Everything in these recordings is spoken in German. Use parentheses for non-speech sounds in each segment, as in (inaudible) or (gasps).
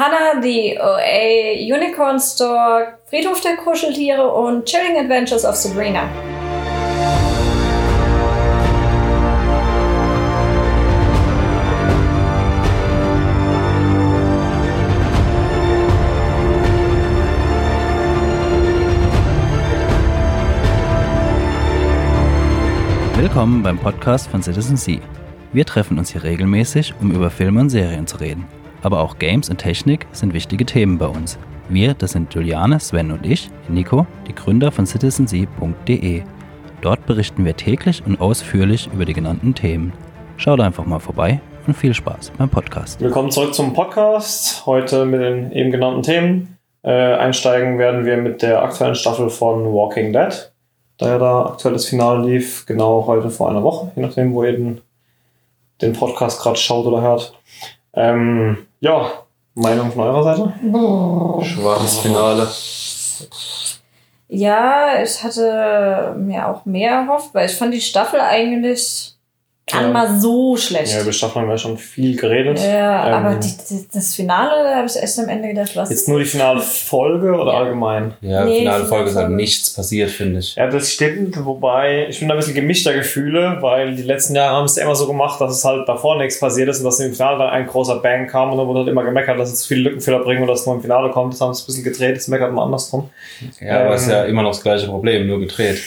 Hannah, the OA Unicorn Store, Friedhof der Kuscheltiere und Chilling Adventures of Sabrina. Willkommen beim Podcast von Citizen Sea. Wir treffen uns hier regelmäßig, um über Filme und Serien zu reden. Aber auch Games und Technik sind wichtige Themen bei uns. Wir, das sind Juliane, Sven und ich, Nico, die Gründer von citizensea.de. Dort berichten wir täglich und ausführlich über die genannten Themen. Schaut einfach mal vorbei und viel Spaß beim Podcast. Willkommen zurück zum Podcast. Heute mit den eben genannten Themen. Äh, einsteigen werden wir mit der aktuellen Staffel von Walking Dead da ja da aktuell das Finale lief, genau heute vor einer Woche, je nachdem, wo ihr den, den Podcast gerade schaut oder hört. Ähm, ja, Meinung von eurer Seite? Oh. Schwaches Finale. Ja, ich hatte mir auch mehr erhofft, weil ich fand die Staffel eigentlich gar nicht mal so schlecht. Ja, über Staffeln haben wir schon viel geredet. Ja, ähm, aber die, die, das Finale, da habe ich echt am Ende gedacht, was. Jetzt nur die finale Folge oder ja. allgemein? Ja, nee, finale Folge ist halt nichts passiert, finde ich. Ja, das stimmt, wobei ich bin da ein bisschen gemischter Gefühle, weil die letzten Jahre haben es immer so gemacht, dass es halt davor nichts passiert ist und dass im Finale dann ein großer Bang kam und dann wurde halt immer gemeckert, dass es viele Lückenfehler bringen und dass es nur im Finale kommt. Das haben sie ein bisschen gedreht, das meckert man andersrum. Ja, ähm, aber es ist ja immer noch das gleiche Problem, nur gedreht.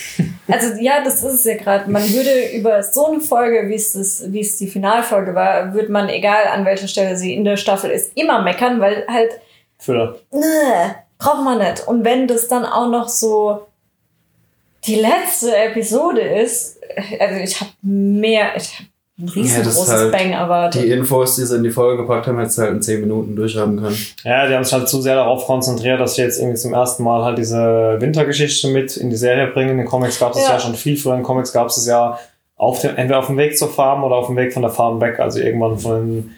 Also ja, das ist es ja gerade. Man würde über so eine Folge, wie es das, wie es die Finalfolge war, würde man, egal an welcher Stelle sie in der Staffel ist, immer meckern, weil halt. Füller. Ne, braucht man nicht. Und wenn das dann auch noch so die letzte Episode ist, also ich habe mehr, ich habe ein riesengroßes ja, halt Bang erwartet. Die Infos, die sie in die Folge gepackt haben, hättest du halt in 10 Minuten durchhaben können. Ja, die haben sich halt zu sehr darauf konzentriert, dass sie jetzt irgendwie zum ersten Mal halt diese Wintergeschichte mit in die Serie bringen. In den Comics gab es ja. ja schon viel früher. In den Comics gab es ja auf dem, entweder auf dem Weg zur Farm oder auf dem Weg von der Farm weg, also irgendwann von,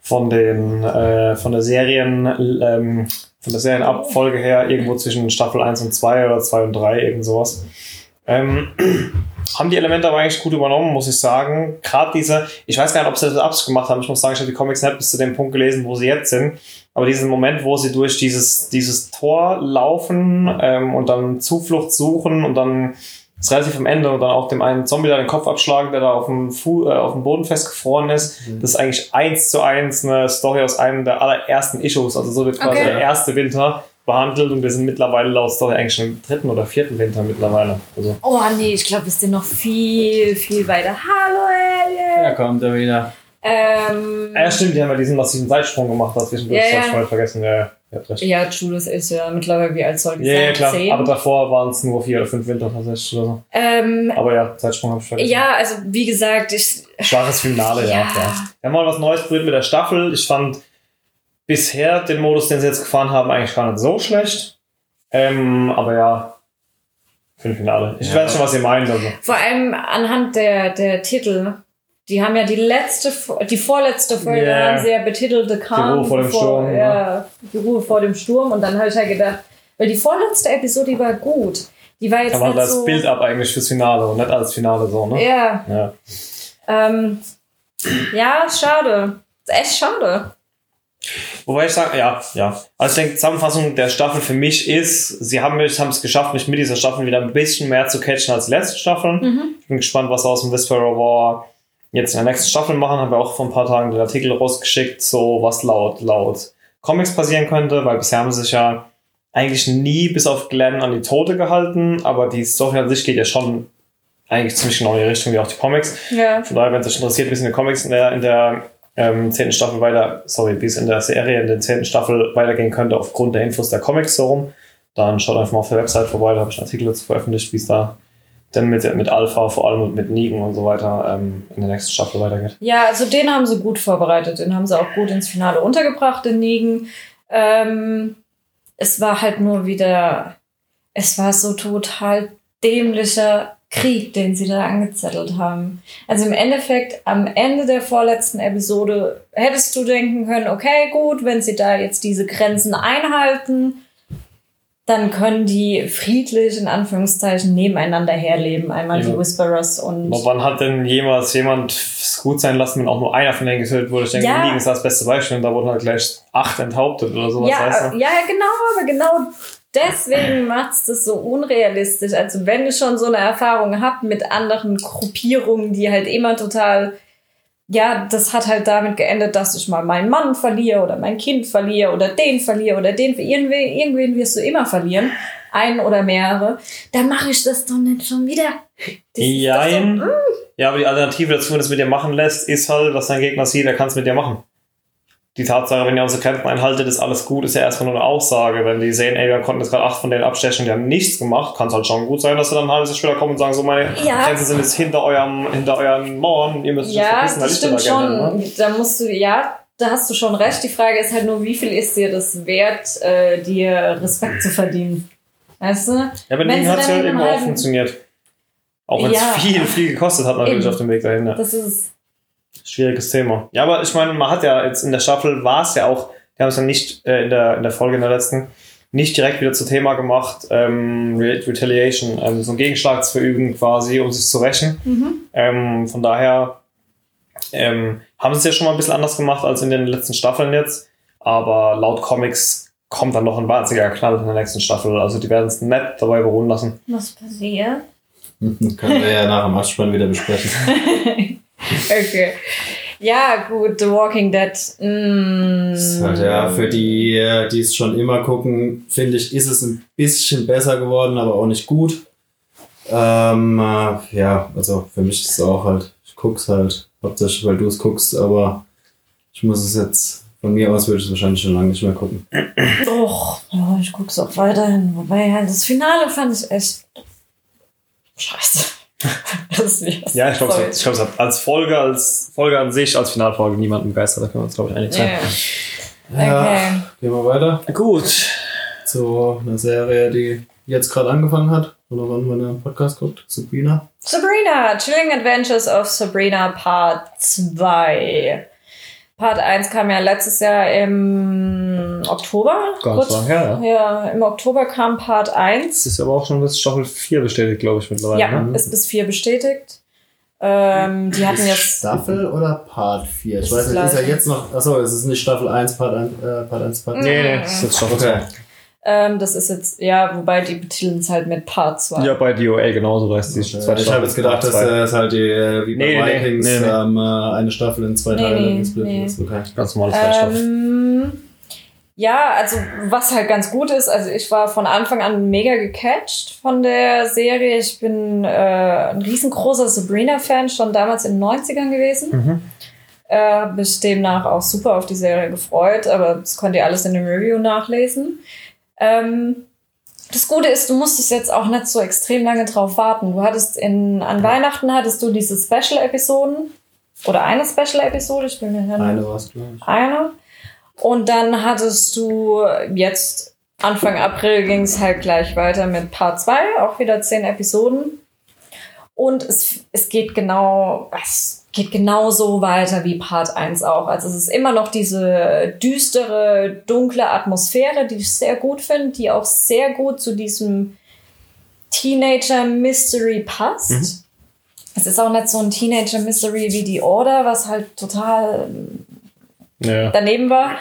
von den äh, von der Serien ähm, von der Serienabfolge her irgendwo zwischen Staffel 1 und 2 oder 2 und 3, irgend sowas. Ähm, (clears throat) haben die Elemente aber eigentlich gut übernommen, muss ich sagen. Gerade diese, ich weiß gar nicht, ob sie das Absicht gemacht haben. Ich muss sagen, ich habe die Comics nicht bis zu dem Punkt gelesen, wo sie jetzt sind. Aber diesen Moment, wo sie durch dieses, dieses Tor laufen ähm, und dann Zuflucht suchen und dann ist relativ am Ende und dann auch dem einen Zombie da den Kopf abschlagen, der da auf dem, Fu äh, auf dem Boden festgefroren ist. Mhm. Das ist eigentlich eins zu eins eine Story aus einem der allerersten Issues. Also so wird quasi okay. der erste Winter behandelt und wir sind mittlerweile laut Story eigentlich schon im dritten oder vierten Winter mittlerweile. Also. Oh nee, ich glaube, wir sind noch viel, viel weiter. Hallo Alien! Da kommt er wieder. Ähm, ja, stimmt, die haben ja diesen massiven Seitsprung gemacht, das zwischendurch. Ja, ja. voll vergessen. Ja, ja, Julius ist ja mittlerweile wie alt soll die ja, sein? Ja, klar. 10. Aber davor waren es nur vier oder fünf Winter tatsächlich oder so. Ähm, aber ja, Zeitsprung habe ich vergessen. Ja, also wie gesagt, ich. Schwaches Finale, ja. ja, ja. Wir haben mal was Neues probiert mit der Staffel. Ich fand bisher den Modus, den sie jetzt gefahren haben, eigentlich gar nicht so schlecht. Ähm, aber ja, für ein Finale. Ich ja. weiß schon, was ihr meint. Also. Vor allem anhand der, der Titel die haben ja die letzte, die vorletzte Folge yeah. haben sie ja betitelt The Calm. Die Ruhe vor dem Sturm. Ja, die Ruhe vor dem Sturm. Und dann habe ich halt gedacht, weil die vorletzte Episode, die war gut. Die war jetzt man nicht das so Bild ab eigentlich fürs Finale und nicht als Finale so, ne? Ja. Ja, ähm, ja schade. Echt schade. Wobei ich sage, ja, ja. Also ich denke, Zusammenfassung der Staffel für mich ist, sie haben es geschafft, mich mit dieser Staffel wieder ein bisschen mehr zu catchen als die letzte Staffel. Mhm. Ich bin gespannt, was aus dem Whisperer War jetzt in der nächsten Staffel machen, haben wir auch vor ein paar Tagen den Artikel rausgeschickt, so was laut, laut Comics passieren könnte, weil bisher haben sie sich ja eigentlich nie bis auf Glenn an die Tote gehalten, aber die Story an sich geht ja schon eigentlich ziemlich genau in die Richtung wie auch die Comics. Ja. Von daher, wenn es euch interessiert, wie es in den Comics in der, in der ähm, zehnten Staffel weiter, sorry, wie es in der Serie in der zehnten Staffel weitergehen könnte aufgrund der Infos der Comics so rum, dann schaut einfach mal auf der Website vorbei, da habe ich einen Artikel dazu veröffentlicht, wie es da dann mit, mit Alpha, vor allem mit Nigen und so weiter ähm, in der nächsten Staffel weitergeht. Ja, also den haben sie gut vorbereitet. Den haben sie auch gut ins Finale untergebracht, den Nigen. Ähm, es war halt nur wieder, es war so total dämlicher Krieg, den sie da angezettelt haben. Also im Endeffekt, am Ende der vorletzten Episode hättest du denken können, okay, gut, wenn sie da jetzt diese Grenzen einhalten, dann können die friedlich in Anführungszeichen nebeneinander herleben. Einmal Ja. die Whisperers und Aber wann hat denn jemals jemand es gut sein lassen, wenn auch nur einer von denen getötet wurde? Ich denke, Ja. Ligen ist das beste Beispiel und da wurden halt gleich acht enthauptet oder sowas, ja, weißt du? ja, genau, aber genau deswegen macht es das so unrealistisch. Also wenn ich schon so eine Erfahrung habe mit anderen Gruppierungen, die halt immer total, ja, das hat halt damit geendet, dass ich mal meinen Mann verliere oder mein Kind verliere oder den verliere oder den, irgendwen, irgendwen wirst du immer verlieren. Einen oder mehrere. Da mache ich das doch nicht schon wieder. Doch so, Jein. mm. Ja, aber die Alternative dazu, wenn es mit dir machen lässt, ist halt, dass dein Gegner sieht, er kann es mit dir machen. Die Tatsache, wenn ihr unsere Kämpfe einhaltet, ist alles gut, ist ja erstmal nur eine Aussage. Wenn die sehen, ey, wir konnten jetzt gerade acht von denen abstechen, die haben nichts gemacht, kann es halt schon gut sein, dass sie dann ein halbes Jahr später kommen und sagen, so meine Ja. Grenzen sind jetzt hinter eurem, hinter euren Mauern, ihr müsst euch Ja, verpissen, da das liegt stimmt Agenda, schon. ne? Da musst du, ja, da hast du schon recht. Die Frage ist halt nur, wie viel ist dir das wert, äh, dir Respekt zu verdienen? Weißt du? Ja, Ligen sie hat es ja einem irgendwo auch funktioniert. Auch wenn es Ja. viel, viel gekostet hat natürlich Eben. auf dem Weg dahin. Ja. Das ist. Schwieriges Thema. Ja, aber ich meine, man hat ja jetzt in der Staffel war es ja auch, die haben es ja nicht äh, in, der, in der Folge in der letzten nicht direkt wieder zu Thema gemacht, ähm, Re- Retaliation, ähm, so einen Gegenschlag zu verüben quasi, um sich zu rächen. Mhm. Ähm, von daher ähm, haben sie es ja schon mal ein bisschen anders gemacht als in den letzten Staffeln jetzt. Aber laut Comics kommt dann noch ein wahnsinniger Knall in der nächsten Staffel. Also die werden es nett dabei beruhen lassen. Was passiert? (laughs) Können wir ja nach dem Abspann wieder besprechen. (laughs) (laughs) Okay. Ja, gut, The Walking Dead. Mm. Das ist halt, ja, für die, äh, die es schon immer gucken, finde ich, ist es ein bisschen besser geworden, aber auch nicht gut. Ähm, äh, ja, also für mich ist es auch halt, ich guck's halt, hauptsächlich weil du es guckst, aber ich muss es jetzt, von mir aus würde ich es wahrscheinlich schon lange nicht mehr gucken. Och, ja, ich guck's auch weiterhin. Wobei, ja, das Finale fand ich echt scheiße. (laughs) Ja, ich glaube, es, glaub, hat als Folge, als Folge an sich, als Finalfolge niemanden begeistert. Da können wir uns, glaube ich, einig sein. Ja. Okay. Gehen wir weiter Gut. zu einer Serie, die jetzt gerade angefangen hat, oder wann man den Podcast guckt, Sabrina. Sabrina, Chilling Adventures of Sabrina Part 2. Part 1 kam ja letztes Jahr im Oktober. Ganz lang her, ja. Ja, im Oktober kam Part 1. Es ist aber auch schon bis Staffel 4 bestätigt, glaube ich, mittlerweile. Ja, ne? ist bis 4 bestätigt. Ähm, die hatten jetzt. Staffel oder Part 4? Ich Ist weiß nicht, ist ja jetzt noch. Achso, es ist nicht Staffel 1, Part 1, äh, Part 1, Part 2. Nee, nee, das ist jetzt Staffel Okay. Ähm, das ist jetzt, ja, wobei die betiteln es halt mit Part 2. Ja, bei DOA genauso, da ist die Okay. zweite Ich habe jetzt gedacht, dass es halt die, äh, wie bei Nee, Vikings nee, nee. Ähm, äh, eine Staffel in zwei Nee, Teile nee, gesplittet nee. ist. Okay. ganz normales Fleischstoff. Ähm, ja, also was halt ganz gut ist, also ich war von Anfang an mega gecatcht von der Serie. Ich bin äh, ein riesengroßer Sabrina-Fan, schon damals in den 90ern gewesen. Mhm. Äh, hab mich demnach auch super auf die Serie gefreut, aber das könnt ihr alles in dem Review nachlesen. Ähm, das Gute ist, du musstest jetzt auch nicht so extrem lange drauf warten. Du hattest in, an Weihnachten hattest du diese Special-Episoden oder eine Special-Episode, ich bin mir nicht Eine war es, glaube ich. eine. Und dann hattest du jetzt Anfang April ging es halt gleich weiter mit Part 2, auch wieder zehn Episoden. Und es, es geht genau, es geht genauso weiter wie Part 1 auch. Also es ist immer noch diese düstere, dunkle Atmosphäre, die ich sehr gut finde, die auch sehr gut zu diesem Teenager-Mystery passt. Es ist auch nicht so ein Teenager-Mystery wie die Order, was halt total Ja. daneben war,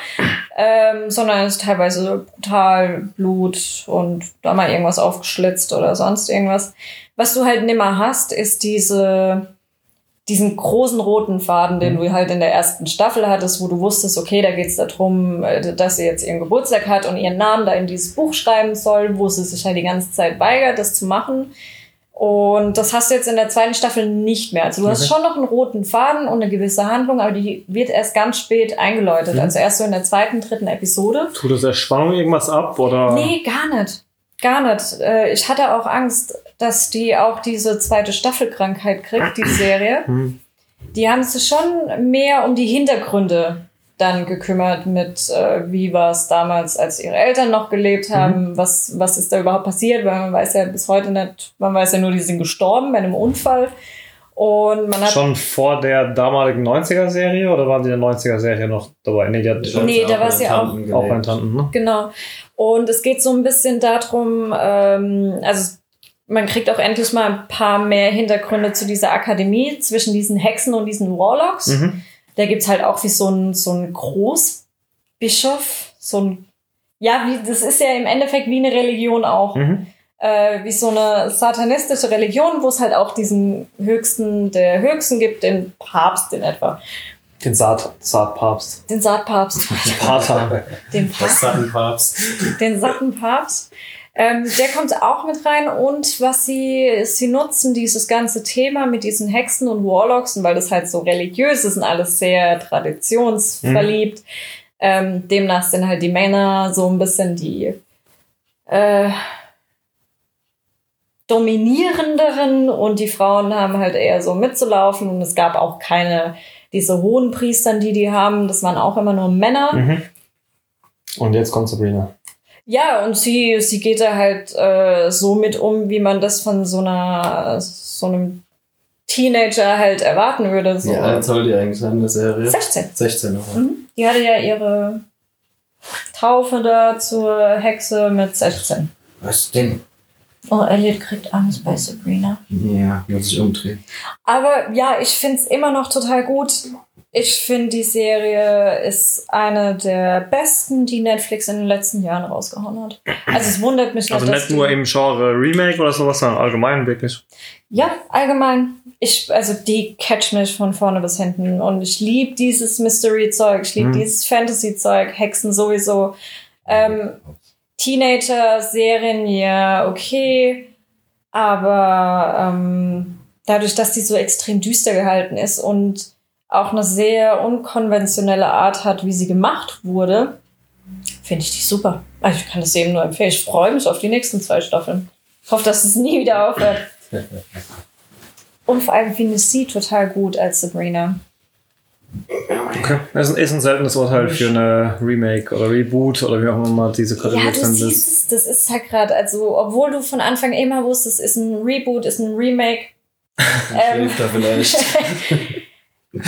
ähm, sondern es ist teilweise brutal Blut und da mal irgendwas aufgeschlitzt oder sonst irgendwas. Was du halt nimmer hast, ist diese, diesen großen roten Faden, den du halt in der ersten Staffel hattest, wo du wusstest, okay, da geht es darum, äh, dass sie jetzt ihren Geburtstag hat und ihren Namen da in dieses Buch schreiben soll, wo sie sich halt die ganze Zeit weigert, das zu machen. Und das hast du jetzt in der zweiten Staffel nicht mehr. Also du hast Okay. schon noch einen roten Faden und eine gewisse Handlung, aber die wird erst ganz spät eingeläutet. Mhm. Also erst so in der zweiten, dritten Episode. Tut das der Spannung irgendwas ab? Oder? Nee, gar nicht. Gar nicht. Äh, Ich hatte auch Angst, dass die auch diese zweite Staffelkrankheit kriegt, die (clears throat) Serie. Hm. Die haben sich schon mehr um die Hintergründe dann gekümmert mit, äh, wie war es damals, als ihre Eltern noch gelebt haben, was, was ist da überhaupt passiert, weil man weiß ja bis heute nicht, man weiß ja nur, die sind gestorben bei einem Unfall. Und man hat. Schon vor der damaligen 90er-Serie oder waren die in der 90er-Serie noch dabei? Nee, die hat Nee, da in ja auch- Tanten auch bei Tanten, ne? Genau. Und es geht so ein bisschen darum, ähm, also man kriegt auch endlich mal ein paar mehr Hintergründe zu dieser Akademie zwischen diesen Hexen und diesen Warlocks. Mhm. Da gibt's halt auch wie so ein, so ein Großbischof, so ein, ja, wie, das ist ja im Endeffekt wie eine Religion auch. Mhm. Äh, wie so eine satanistische Religion, wo es halt auch diesen höchsten der Höchsten gibt, den Papst in etwa. Den Saat, Saatpapst. Den Saatpapst. (laughs) Pater. Den Das Papst. Sattenpapst. den satten Papst. Ähm, der kommt auch mit rein und was sie, sie nutzen, dieses ganze Thema mit diesen Hexen und Warlocks, und weil das halt so religiös ist und alles sehr traditionsverliebt. Ähm, demnach sind halt die Männer so ein bisschen die äh, dominierenderen und die Frauen haben halt eher so mitzulaufen und es gab auch keine, diese hohen Priestern, die die haben, das waren auch immer nur Männer. Mhm. Und jetzt kommt Sabrina. Ja, und sie, sie geht da halt äh, so mit um, wie man das von so einer so einem Teenager halt erwarten würde. So. Wie alt soll die eigentlich sein in der Serie? 16. 16 noch. Mhm. Die hatte ja ihre Taufe da zur Hexe mit 16. Was denn? Oh, Elliot kriegt Angst bei Sabrina. Ja, muss ich umdrehen. Aber ja, ich find's immer noch total gut. Ich finde, die Serie ist eine der besten, die Netflix in den letzten Jahren rausgehauen hat. Also es wundert mich Also dass nicht nur im Genre Remake oder sowas, sondern allgemein wirklich. Ja, allgemein. Ich, also die catch mich von vorne bis hinten. Und ich liebe dieses Mystery-Zeug, ich liebe Mhm. dieses Fantasy-Zeug, Hexen sowieso. Ähm, Teenager-Serien, ja, okay. Aber ähm, dadurch, dass die so extrem düster gehalten ist und auch eine sehr unkonventionelle Art hat, wie sie gemacht wurde, finde ich die super. Also ich kann das eben nur empfehlen. Ich freue mich auf die nächsten zwei Staffeln. Ich hoffe, dass es nie wieder aufhört. (laughs) Und vor allem finde ich sie total gut als Sabrina. Okay. Das ist ein, ist ein seltenes Urteil für eine Remake oder Reboot oder wie auch immer man diese Kategorie Ja, du siehst es, das ist halt gerade, also, obwohl du von Anfang immer wusstest, ist ein Reboot, ist ein Remake, (laughs) ähm, da vielleicht. (laughs)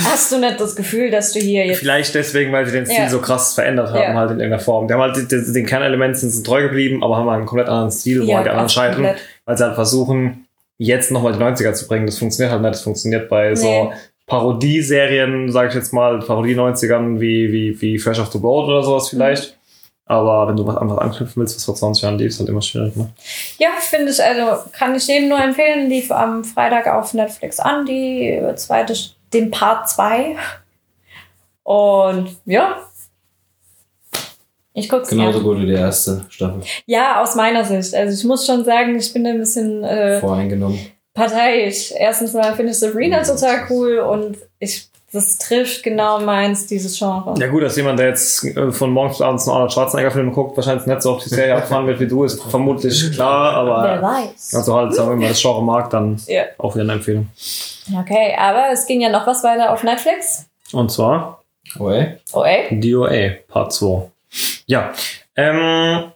hast du nicht das Gefühl, dass du hier jetzt. Vielleicht deswegen, weil sie den Stil Ja. so krass verändert haben, Ja. halt in irgendeiner Form. Die haben halt den, den Kernelementen sind treu geblieben, aber haben halt einen komplett anderen Stil, wo Ja, halt die anderen scheitern, komplett. weil sie halt versuchen, jetzt nochmal die 90er zu bringen. Das funktioniert halt nicht. Das funktioniert bei so Nee. Parodieserien, sage ich jetzt mal, Parodie-90ern wie, wie, wie Fresh of the Boat oder sowas vielleicht. Mhm. Aber wenn du was anderes anknüpfen willst, was vor 20 Jahren lief, ist halt immer schwierig. Ne? Ja, finde ich, also kann ich jedem nur empfehlen, lief am Freitag auf Netflix an, die zweite, den Part 2. Und ja. Ich guck's Genauso gut wie die erste Staffel. Ja, aus meiner Sicht. Also ich muss schon sagen, ich bin da ein bisschen äh, Voreingenommen. parteiisch. Erstens mal finde ich Sabrina total cool und ich, das trifft genau meins, dieses Genre. Ja gut, dass jemand, der jetzt äh, von morgens bis abends einen Arnold Schwarzenegger-Film guckt, wahrscheinlich nicht so auf die Serie (laughs) abfahren wird wie du, ist vermutlich klar, Wer aber weiß. also halt, sagen wir mal, das Genre mag, dann Ja. auch wieder eine Empfehlung. Okay, aber es ging ja noch was weiter auf Netflix. Und zwar Oh ey. Oh ey. DOA Part 2. Ja, ähm,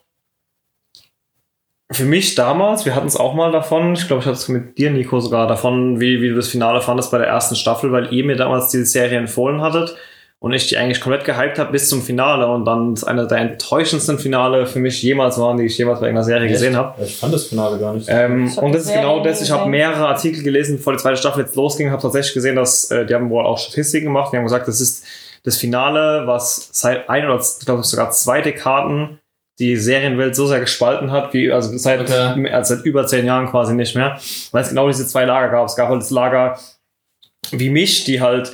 für mich damals, wir hatten es auch mal davon, ich glaube, ich hatte es mit dir, Nico, sogar davon, wie, wie du das Finale fandest bei der ersten Staffel, weil ihr mir damals diese Serie empfohlen hattet und ich die eigentlich komplett gehypt habe bis zum Finale und dann es einer der enttäuschendsten Finale für mich jemals waren, die ich jemals bei irgendeiner Serie gesehen habe. Ich fand das Finale gar nicht. Ähm, und das ist genau das. Ich habe mehrere Artikel gelesen, bevor die zweite Staffel jetzt losging, habe tatsächlich gesehen, dass äh, die haben wohl auch Statistiken gemacht. Die haben gesagt, das ist das Finale, was seit ein oder ich glaube sogar zwei Dekaden die Serienwelt so sehr gespalten hat, wie also seit, Okay. also seit über zehn Jahren quasi nicht mehr, weil es genau diese zwei Lager gab. Es gab halt das Lager wie mich, die halt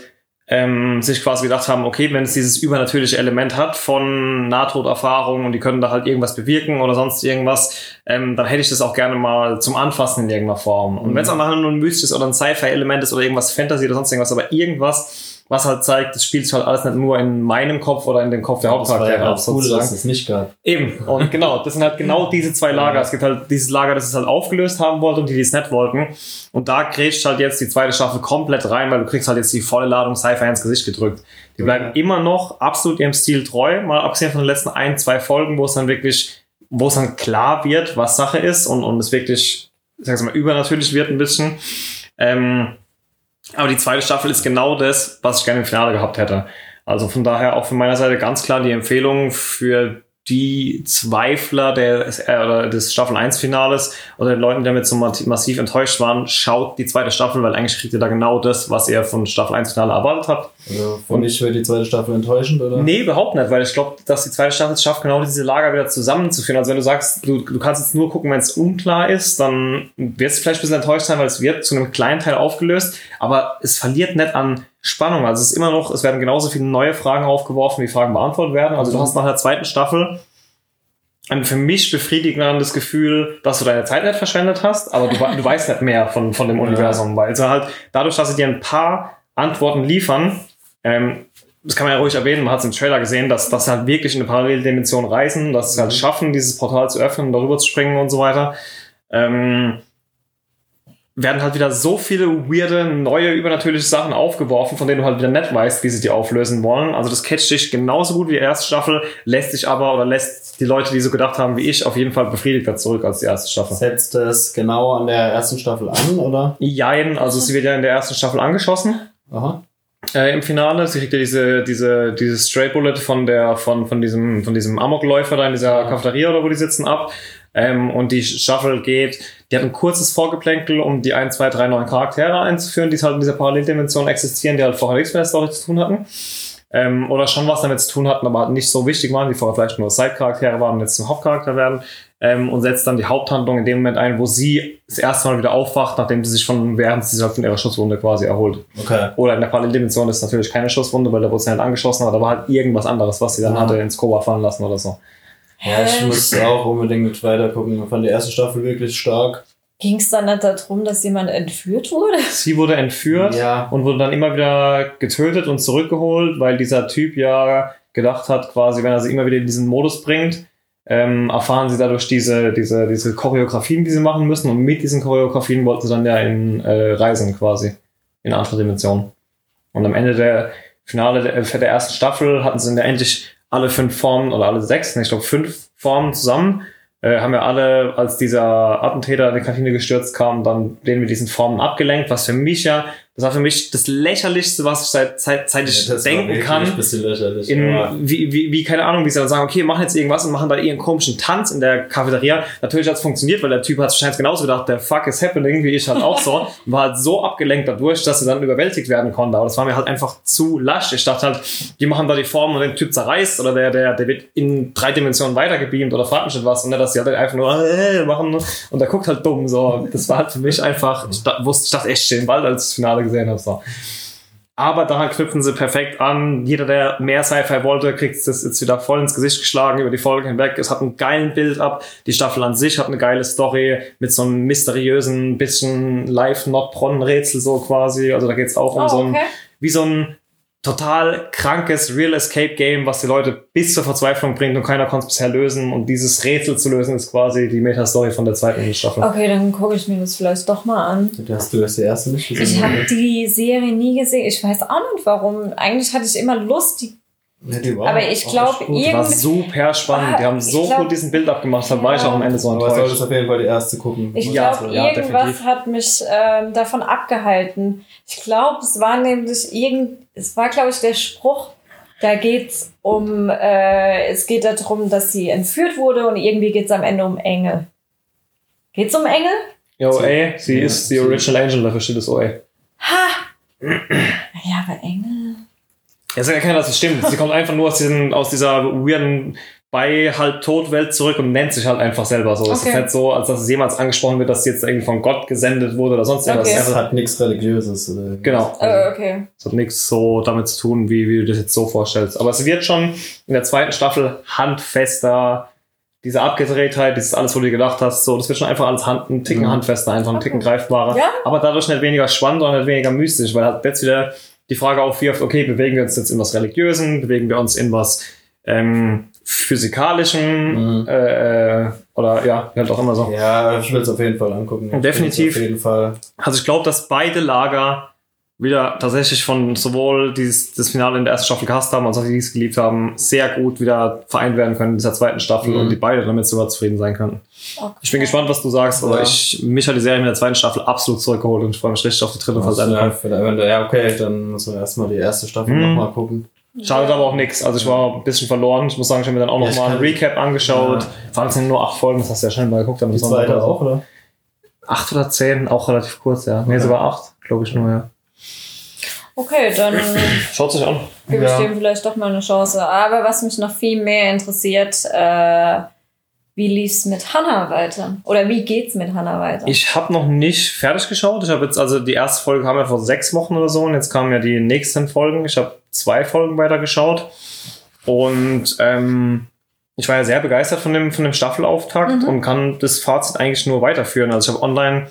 ähm, sich quasi gedacht haben, okay, wenn es dieses übernatürliche Element hat von Nahtoderfahrung und die können da halt irgendwas bewirken oder sonst irgendwas, ähm, dann hätte ich das auch gerne mal zum Anfassen in irgendeiner Form. Und Mhm. wenn es einfach nur ein mystisches oder ein Sci-Fi-Element ist oder irgendwas Fantasy oder sonst irgendwas, aber irgendwas, was halt zeigt, das spielt sich halt alles nicht nur in meinem Kopf oder in dem Kopf der Hauptcharaktere ja ab, cool, dass es nicht gab. Eben, und (laughs) genau, das sind halt genau diese zwei Lager. Es gibt halt dieses Lager, das es halt aufgelöst haben wollte und die, die es nicht wollten. Und da grätscht halt jetzt die zweite Staffel komplett rein, weil du kriegst halt jetzt die volle Ladung Sci-Fi ins Gesicht gedrückt. Die bleiben immer noch absolut ihrem Stil treu, mal abgesehen von den letzten ein, zwei Folgen, wo es dann wirklich, wo es dann klar wird, was Sache ist und, und es wirklich, ich sag's mal, übernatürlich wird ein bisschen. Ähm, Aber die zweite Staffel ist genau das, was ich gerne im Finale gehabt hätte. Also von daher auch von meiner Seite ganz klar die Empfehlung für die Zweifler der, äh, des Staffel 1 Finales oder den Leuten, die damit so massiv enttäuscht waren, schaut die zweite Staffel, weil eigentlich kriegt ihr da genau das, was ihr von Staffel 1 Finale erwartet habt. Also für mich wird die zweite Staffel enttäuschend, oder? Nee, überhaupt nicht, weil ich glaube, dass die zweite Staffel es schafft, genau diese Lager wieder zusammenzuführen. Also wenn du sagst, du, du kannst jetzt nur gucken, wenn es unklar ist, dann wirst du vielleicht ein bisschen enttäuscht sein, weil es wird zu einem kleinen Teil aufgelöst, aber es verliert nicht an Spannung. Also es ist immer noch, es werden genauso viele neue Fragen aufgeworfen, wie Fragen beantwortet werden. Also du hast nach der zweiten Staffel ein für mich befriedigendes Gefühl, dass du deine Zeit nicht verschwendet hast, aber du, du weißt nicht mehr von, von dem Universum, weil also halt dadurch, dass sie dir ein paar Antworten liefern, ähm, das kann man ja ruhig erwähnen, man hat es im Trailer gesehen, dass, dass sie halt wirklich in eine Paralleldimension reisen, dass sie halt schaffen, dieses Portal zu öffnen, darüber zu springen und so weiter. Ähm, werden halt wieder so viele weirde, neue, übernatürliche Sachen aufgeworfen, von denen du halt wieder nicht weißt, wie sie die auflösen wollen. Also das catcht dich genauso gut wie die erste Staffel, lässt sich aber oder lässt die Leute, die so gedacht haben wie ich, auf jeden Fall befriedigter zurück als die erste Staffel. Setzt es genau an der ersten Staffel an, oder? Jein, also sie wird ja in der ersten Staffel angeschossen. Aha. Äh, Im Finale, sie kriegt ja diese, diese, dieses Stray Bullet von der, von, von diesem, von diesem Amokläufer da in dieser. Cafeteria oder wo die sitzen ab. Ähm, und die Staffel geht, die hat ein kurzes Vorgeplänkel, um die ein, zwei, drei neuen Charaktere einzuführen, die halt in dieser Paralleldimension existieren, die halt vorher nichts mehr mit der Story zu tun hatten. Ähm, oder schon was damit zu tun hatten, aber halt nicht so wichtig waren, die vorher vielleicht nur Side-Charaktere waren und jetzt zum Hauptcharakter werden. Ähm, und setzt dann die Haupthandlung in dem Moment ein, wo sie das erste Mal wieder aufwacht, nachdem sie sich von, während sie sich von ihrer Schusswunde quasi erholt. Okay. Oder in der Paralleldimension ist natürlich keine Schusswunde, weil wurde sie halt angeschossen, aber da war halt irgendwas anderes, was sie dann Ja. hatte ins Koma fallen lassen oder so. Ja, ich muss auch unbedingt weiter gucken. Ich fand die erste Staffel wirklich stark. Ging es dann nicht darum, dass jemand entführt wurde? (laughs) Sie wurde entführt Ja. und wurde dann immer wieder getötet und zurückgeholt, weil dieser Typ ja gedacht hat, quasi, wenn er sie immer wieder in diesen Modus bringt, ähm, erfahren sie dadurch diese, diese, diese Choreografien, die sie machen müssen. Und mit diesen Choreografien wollten sie dann ja in äh, reisen quasi in andere Dimensionen. Und am Ende der Finale der, für der ersten Staffel hatten sie dann ja endlich alle fünf Formen oder alle sechs, ne, ich glaube fünf Formen zusammen. Äh, haben wir alle, als dieser Attentäter in die Kantine gestürzt kam, dann den mit diesen Formen abgelenkt, was für mich ja, das war für mich das lächerlichste, was ich seit, seit, seit ich Ja, denken kann Ein bisschen lächerlich. in, aber- wie, wie, wie, keine Ahnung, wie sie dann sagen, okay, machen jetzt irgendwas und machen da ihren komischen Tanz in der Cafeteria. Natürlich hat es funktioniert, weil der Typ hat wahrscheinlich genauso gedacht, der fuck is happening, wie ich halt auch so. Und war halt so abgelenkt dadurch, dass er dann überwältigt werden konnte. Aber das war mir halt einfach zu lasch. Ich dachte halt, die machen da die Form und den Typ zerreißt oder der, der, der wird in drei Dimensionen weitergebeamt oder fragt mich nicht was und dass sie halt einfach nur äh, machen und der guckt halt dumm. So. Das war halt für mich einfach, ich da- wusste, ich dachte echt stehen bald, als Finale gesehen habe. So. Aber daran knüpfen sie perfekt an. Jeder, der mehr Sci-Fi wollte, kriegt das jetzt wieder voll ins Gesicht geschlagen über die Folge hinweg. Es hat einen geilen Bild ab. Die Staffel an sich hat eine geile Story mit so einem mysteriösen, bisschen Live-Not-Pron-Rätsel so quasi. Also da geht's auch um Oh, so ein, okay. wie so ein total krankes Real Escape Game, was die Leute bis zur Verzweiflung bringt und keiner konnte es bisher lösen. Und dieses Rätsel zu lösen ist quasi die Meta-Story von der zweiten Staffel. Okay, dann gucke ich mir das vielleicht doch mal an. Hast du das die erste nicht gesehen? Ich habe die Serie nie gesehen. Ich weiß auch nicht warum. Eigentlich hatte ich immer Lust, die War Aber ich auch glaub, echt gut. ihr- War super spannend. Die haben so Ich glaub- gut diesen Bild abgemacht. Deshalb war ich auch am Ende so Aber enttäuscht. solltest auf jeden Fall die erste gucken. Ich Ja, glaube, ja, irgendwas definitiv. hat mich ähm, davon abgehalten. Ich glaube, es war nämlich irgend, es war, glaube ich, der Spruch, da geht's um, äh, es geht darum, dass sie entführt wurde und irgendwie geht's am Ende um Engel. Geht's um Engel? Ja, OA, sie Ja, ist die Original Angel, dafür steht das OA. Ha! (clears throat) Ja, aber Engel. Ja, sag ja keiner, dass es stimmt. Sie kommt einfach nur aus, diesen, aus dieser weirden bei halb tot Welt zurück und nennt sich halt einfach selber so. Es ist Okay. nicht so, als dass es jemals angesprochen wird, dass sie jetzt irgendwie von Gott gesendet wurde oder sonst irgendwas. Okay. Es Das ist einfach- hat nichts Religiöses. Oder Genau. Also, okay. es hat nichts so damit zu tun, wie, wie du das jetzt so vorstellst. Aber es wird schon in der zweiten Staffel handfester. Diese Abgedrehtheit, dieses alles, wo du dir gedacht hast, so, das wird schon einfach alles hand, einen Ticken Mhm. handfester, einfach einen Ticken greifbarer. Ja. Aber dadurch nicht weniger spannend und nicht weniger mystisch, weil halt jetzt wieder die Frage aufwirft, okay, bewegen wir uns jetzt in was Religiösen, bewegen wir uns in was ähm, Physikalischen Mhm. äh, oder ja, halt auch immer so. Ja, ich will es auf jeden Fall angucken. Ich Definitiv. Auf jeden Fall. Also ich glaube, dass beide Lager wieder tatsächlich von sowohl dieses, das Finale in der ersten Staffel gehasst haben, als auch die, die es geliebt haben, sehr gut wieder vereint werden können in dieser zweiten Staffel Mhm. und die beide damit sogar zufrieden sein können. Okay. Ich bin gespannt, was du sagst, aber Ja. ich, mich hat die Serie mit der zweiten Staffel absolut zurückgeholt und ich freue mich richtig auf die dritte, falls Also, ja, ja, okay, dann müssen wir erstmal die erste Staffel Mhm. nochmal gucken. Schadet aber auch nichts. Also ich war ein bisschen verloren. Ich muss sagen, ich habe mir dann auch Ja, noch ich mal ein kann- Recap angeschaut. Ja. Vor allem sind nur acht Folgen, das hast du ja schon mal geguckt. aber Die zweite auch, oder? Acht oder zehn, auch relativ kurz, ja. Nee, sogar acht, glaube ich nur, ja. Okay, dann Schaut sich an. gebe Ja. ich dem vielleicht doch mal eine Chance. Aber was mich noch viel mehr interessiert, äh, wie lief's mit Hannah weiter? Oder wie geht's mit Hannah weiter? Ich habe noch nicht fertig geschaut. Ich habe jetzt, also die erste Folge kam ja vor sechs Wochen oder so und jetzt kamen ja die nächsten Folgen. Ich habe zwei Folgen weiter geschaut und ähm, ich war ja sehr begeistert von dem, von dem Staffelauftakt Mhm. und kann das Fazit eigentlich nur weiterführen. Also ich habe online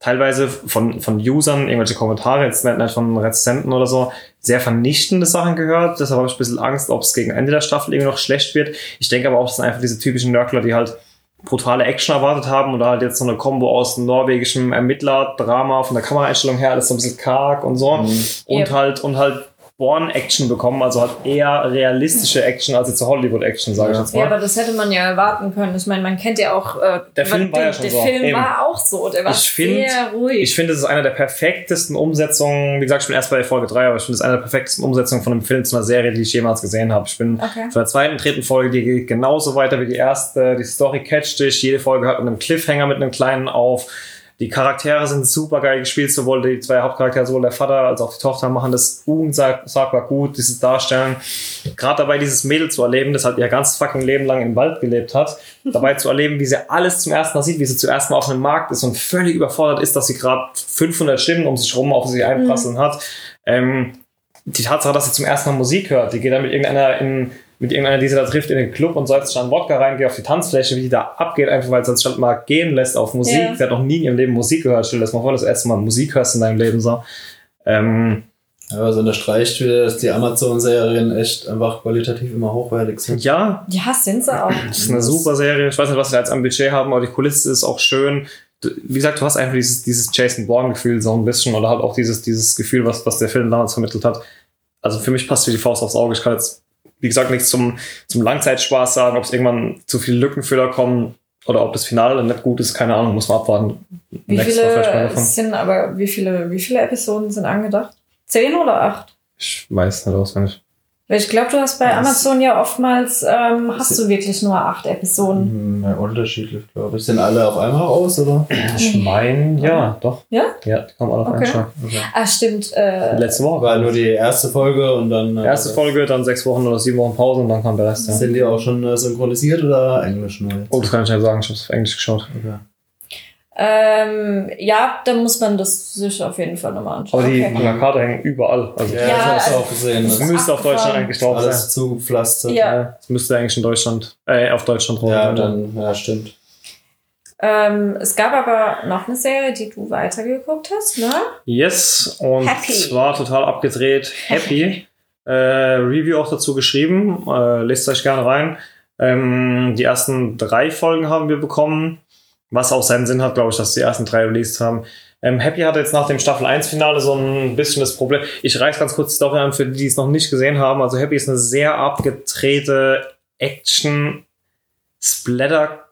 teilweise von, von Usern irgendwelche Kommentare, jetzt nicht, von Rezensenten oder so, sehr vernichtende Sachen gehört. Deshalb habe ich ein bisschen Angst, ob es gegen Ende der Staffel irgendwie noch schlecht wird. Ich denke aber auch, das sind einfach diese typischen Nörgler, die halt brutale Action erwartet haben oder halt jetzt so eine Kombo aus norwegischem Ermittler-Drama von der Kameraeinstellung her, alles so ein bisschen karg und so. Mhm. Und Yep. halt, und halt Born-Action bekommen, also halt eher realistische Action als jetzt Hollywood-Action, sage ich Ja. jetzt ja, mal. aber das hätte man ja erwarten können. Ich meine, man kennt ja auch. Äh, Der Film war den, ja schon Der so. Film Eben. war auch so. Der war Ich find- sehr ruhig. Ich finde, es ist eine der perfektesten Umsetzungen, wie gesagt, ich bin erst bei Folge 3, aber ich finde es eine der perfektesten Umsetzungen von einem Film zu einer Serie, die ich jemals gesehen habe. Ich bin Okay. von der zweiten, dritten Folge, die geht genauso weiter wie die erste. Die Story catcht dich. Jede Folge hat mit einem Cliffhanger, mit einem kleinen auf. Die Charaktere sind super geil gespielt, sowohl die zwei Hauptcharaktere, sowohl der Vater als auch die Tochter machen das unsagbar gut, dieses Darstellen. Gerade dabei, dieses Mädel zu erleben, das halt ihr ganzes fucking Leben lang im Wald gelebt hat, (laughs) dabei zu erleben, wie sie alles zum ersten Mal sieht, wie sie zuerst mal auf einem Markt ist und völlig überfordert ist, dass sie gerade 500 Stimmen um sich rum auf sie einprasseln hat. Ähm, die Tatsache, dass sie zum ersten Mal Musik hört, die geht dann mit irgendeiner in, mit irgendeiner, die sie da trifft, in den Club und soll jetzt schon Wodka rein, geht auf die Tanzfläche, wie die da abgeht, einfach weil sie sich halt mal gehen lässt auf Musik. Ja. Sie hat noch nie in ihrem Leben Musik gehört. Stell dir das mal vor, dass du das erste Mal Musik hörst in deinem Leben so. Ähm, Ja, also unterstreicht wieder, dass die Amazon-Serien echt einfach qualitativ immer hochwertig sind. ja, Ja, sind sie auch. das ist eine super Serie. Ich weiß nicht, was sie da jetzt am Budget haben, aber die Kulisse ist auch schön. Du- Wie gesagt, du hast einfach dieses, dieses Jason Bourne-Gefühl so ein bisschen oder halt auch dieses, dieses Gefühl, was, was der Film damals vermittelt hat. Also für mich passt wie die Faust aufs Auge. Ich kann jetzt, wie gesagt, nichts zum, zum Langzeitspaß sagen, ob es irgendwann zu viele Lückenfüller kommen oder ob das Finale dann nicht gut ist, keine Ahnung, muss man abwarten. Wie viele sind aber wie viele, wie viele Episoden sind angedacht? Zehn oder acht? Ich weiß nicht auswendig. Weil ich glaube, du hast bei Das- Amazon ja oftmals ähm, hast du wirklich nur acht Episoden. Hm, Ja, unterschiedlich, glaube ich. Sind alle auf einmal raus, oder? Ich meine, ja, doch. Ja? Ja, die kommen alle auf Okay. Schlag. Ah, stimmt. Äh, Letzte Woche. War nur die erste Folge und dann. äh, Erste Folge, dann sechs Wochen oder sieben Wochen Pause und dann kam der Rest. Ja. Sind die auch schon äh, synchronisiert oder Englisch nur jetzt? Oh, das kann ich nicht sagen, ich habe auf Englisch geschaut. Okay. Ähm, ja, dann muss man das sich auf jeden Fall nochmal anschauen. Aber die Okay. Plakate hängen überall. Also Ja, Ja, ich hab's also- auch gesehen. das müsste auf Deutschland eigentlich drauf alles sein. zugepflastert. Ja. Das müsste eigentlich in Deutschland, äh, auf Deutschland drauf Ja, sein. dann, ja, stimmt. Ähm, es gab aber noch eine Serie, die du weitergeguckt hast, ne? Yes, und Happy. zwar total abgedreht. Happy. äh, Review auch dazu geschrieben. Äh, lest euch gerne rein. Ähm, die ersten drei Folgen haben wir bekommen. Was auch seinen Sinn hat, glaube ich, dass die ersten drei released haben. Ähm, Happy hatte jetzt nach dem Staffel 1 Finale so ein bisschen das Problem. Ich reiß ganz kurz die Story an für die, die es noch nicht gesehen haben. Also Happy ist eine sehr abgedrehte Action Splatter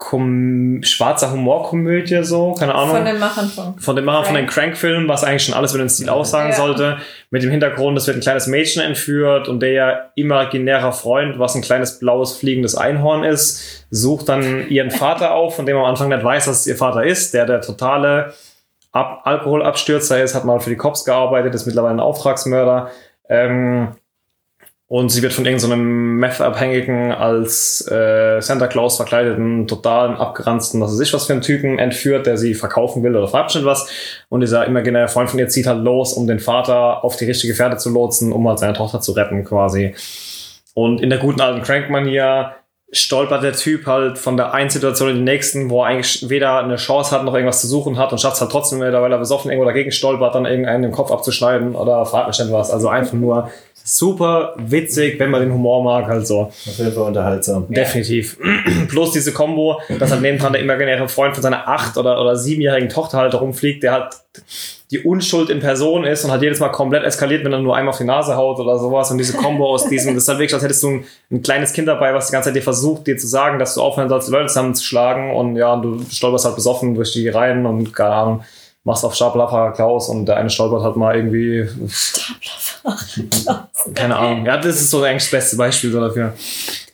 schwarzer Humorkomödie so, keine Ahnung Von den Machern von. von dem Macher von den Crank-Filmen, was eigentlich schon alles über den Stil aussagen Ja. sollte, mit dem Hintergrund, es wird ein kleines Mädchen entführt und der imaginärer Freund, was ein kleines blaues fliegendes Einhorn ist, sucht dann ihren Vater auf, von dem am Anfang nicht weiß, dass es ihr Vater ist, der der totale Ab Alkoholabstürzer ist, hat mal für die Cops gearbeitet, ist mittlerweile ein Auftragsmörder. Ähm, und sie wird von irgendeinem Meth-Abhängigen als äh, Santa Claus verkleideten, totalen, abgeranzten, was weiß ich was für einen Typen entführt, der sie verkaufen will oder verabschiedet was. Und dieser imaginäre Freund von ihr zieht halt los, um den Vater auf die richtige Pferde zu lotsen, um halt seine Tochter zu retten quasi. Und in der guten alten Crank-Manier stolpert der Typ halt von der einen Situation in die nächsten, wo er eigentlich weder eine Chance hat, noch irgendwas zu suchen hat und schafft es halt trotzdem wieder, weil er besoffen irgendwo dagegen stolpert, dann irgendeinen den Kopf abzuschneiden oder fragt mich was. Also einfach nur super witzig, wenn man den Humor mag, halt so. Auf jeden Fall unterhaltsam. Definitiv. (clears throat) Bloß diese Combo, dass halt nebendran der imaginäre Freund von seiner acht- oder, oder siebenjährigen Tochter halt rumfliegt, der halt die Unschuld in Person ist und hat jedes Mal komplett eskaliert, wenn er nur einmal auf die Nase haut oder sowas. Und diese Combo aus diesem, das ist halt wirklich, als hättest du ein, ein kleines Kind dabei, was die ganze Zeit dir versucht, dir zu sagen, dass du aufhören sollst, die Leute zusammenzuschlagen. Und ja, du stolperst halt besoffen durch die Reihen und keine Ahnung, machst auf Stapelaffer Klaus und der eine stolpert halt mal irgendwie. keine Ahnung. Ja, das ist so eigentlich das beste Beispiel dafür.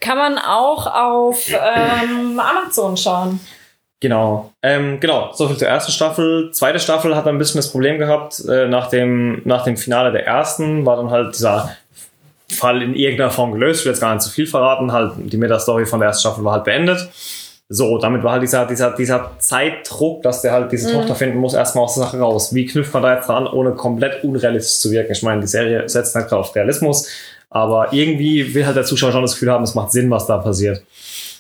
Kann man auch auf ähm, Amazon schauen. Genau. Ähm, genau, so viel zur ersten Staffel. Zweite Staffel hat dann ein bisschen das Problem gehabt, äh, nach, dem, nach dem Finale der ersten war dann halt dieser Fall in irgendeiner Form gelöst. Ich will jetzt gar nicht zu viel verraten. Halt, die Meta-Story von der ersten Staffel war halt beendet. So, damit war halt dieser, dieser, dieser Zeitdruck, dass der halt diese Tochter finden muss, erstmal aus der Sache raus. Wie knüpft man da jetzt dran, ohne komplett unrealistisch zu wirken? Ich meine, die Serie setzt gerade auf Realismus, aber irgendwie will halt der Zuschauer schon das Gefühl haben, es macht Sinn, was da passiert.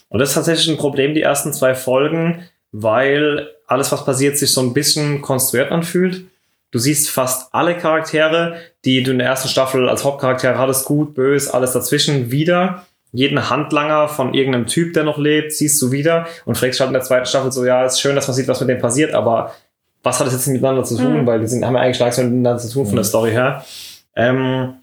Und das ist tatsächlich ein Problem, die ersten zwei Folgen, weil alles, was passiert, sich so ein bisschen konstruiert anfühlt. Du siehst fast alle Charaktere, die du in der ersten Staffel als Hauptcharaktere hattest, gut, böse, alles dazwischen, wieder. Jeden Handlanger von irgendeinem Typ, der noch lebt, siehst du wieder und fragst halt in der zweiten Staffel so, ja, ist schön, dass man sieht, was mit dem passiert, aber was hat das jetzt miteinander zu tun? Mhm. Weil die sind, haben ja eigentlich gar nichts miteinander zu tun von der Story her. Ähm,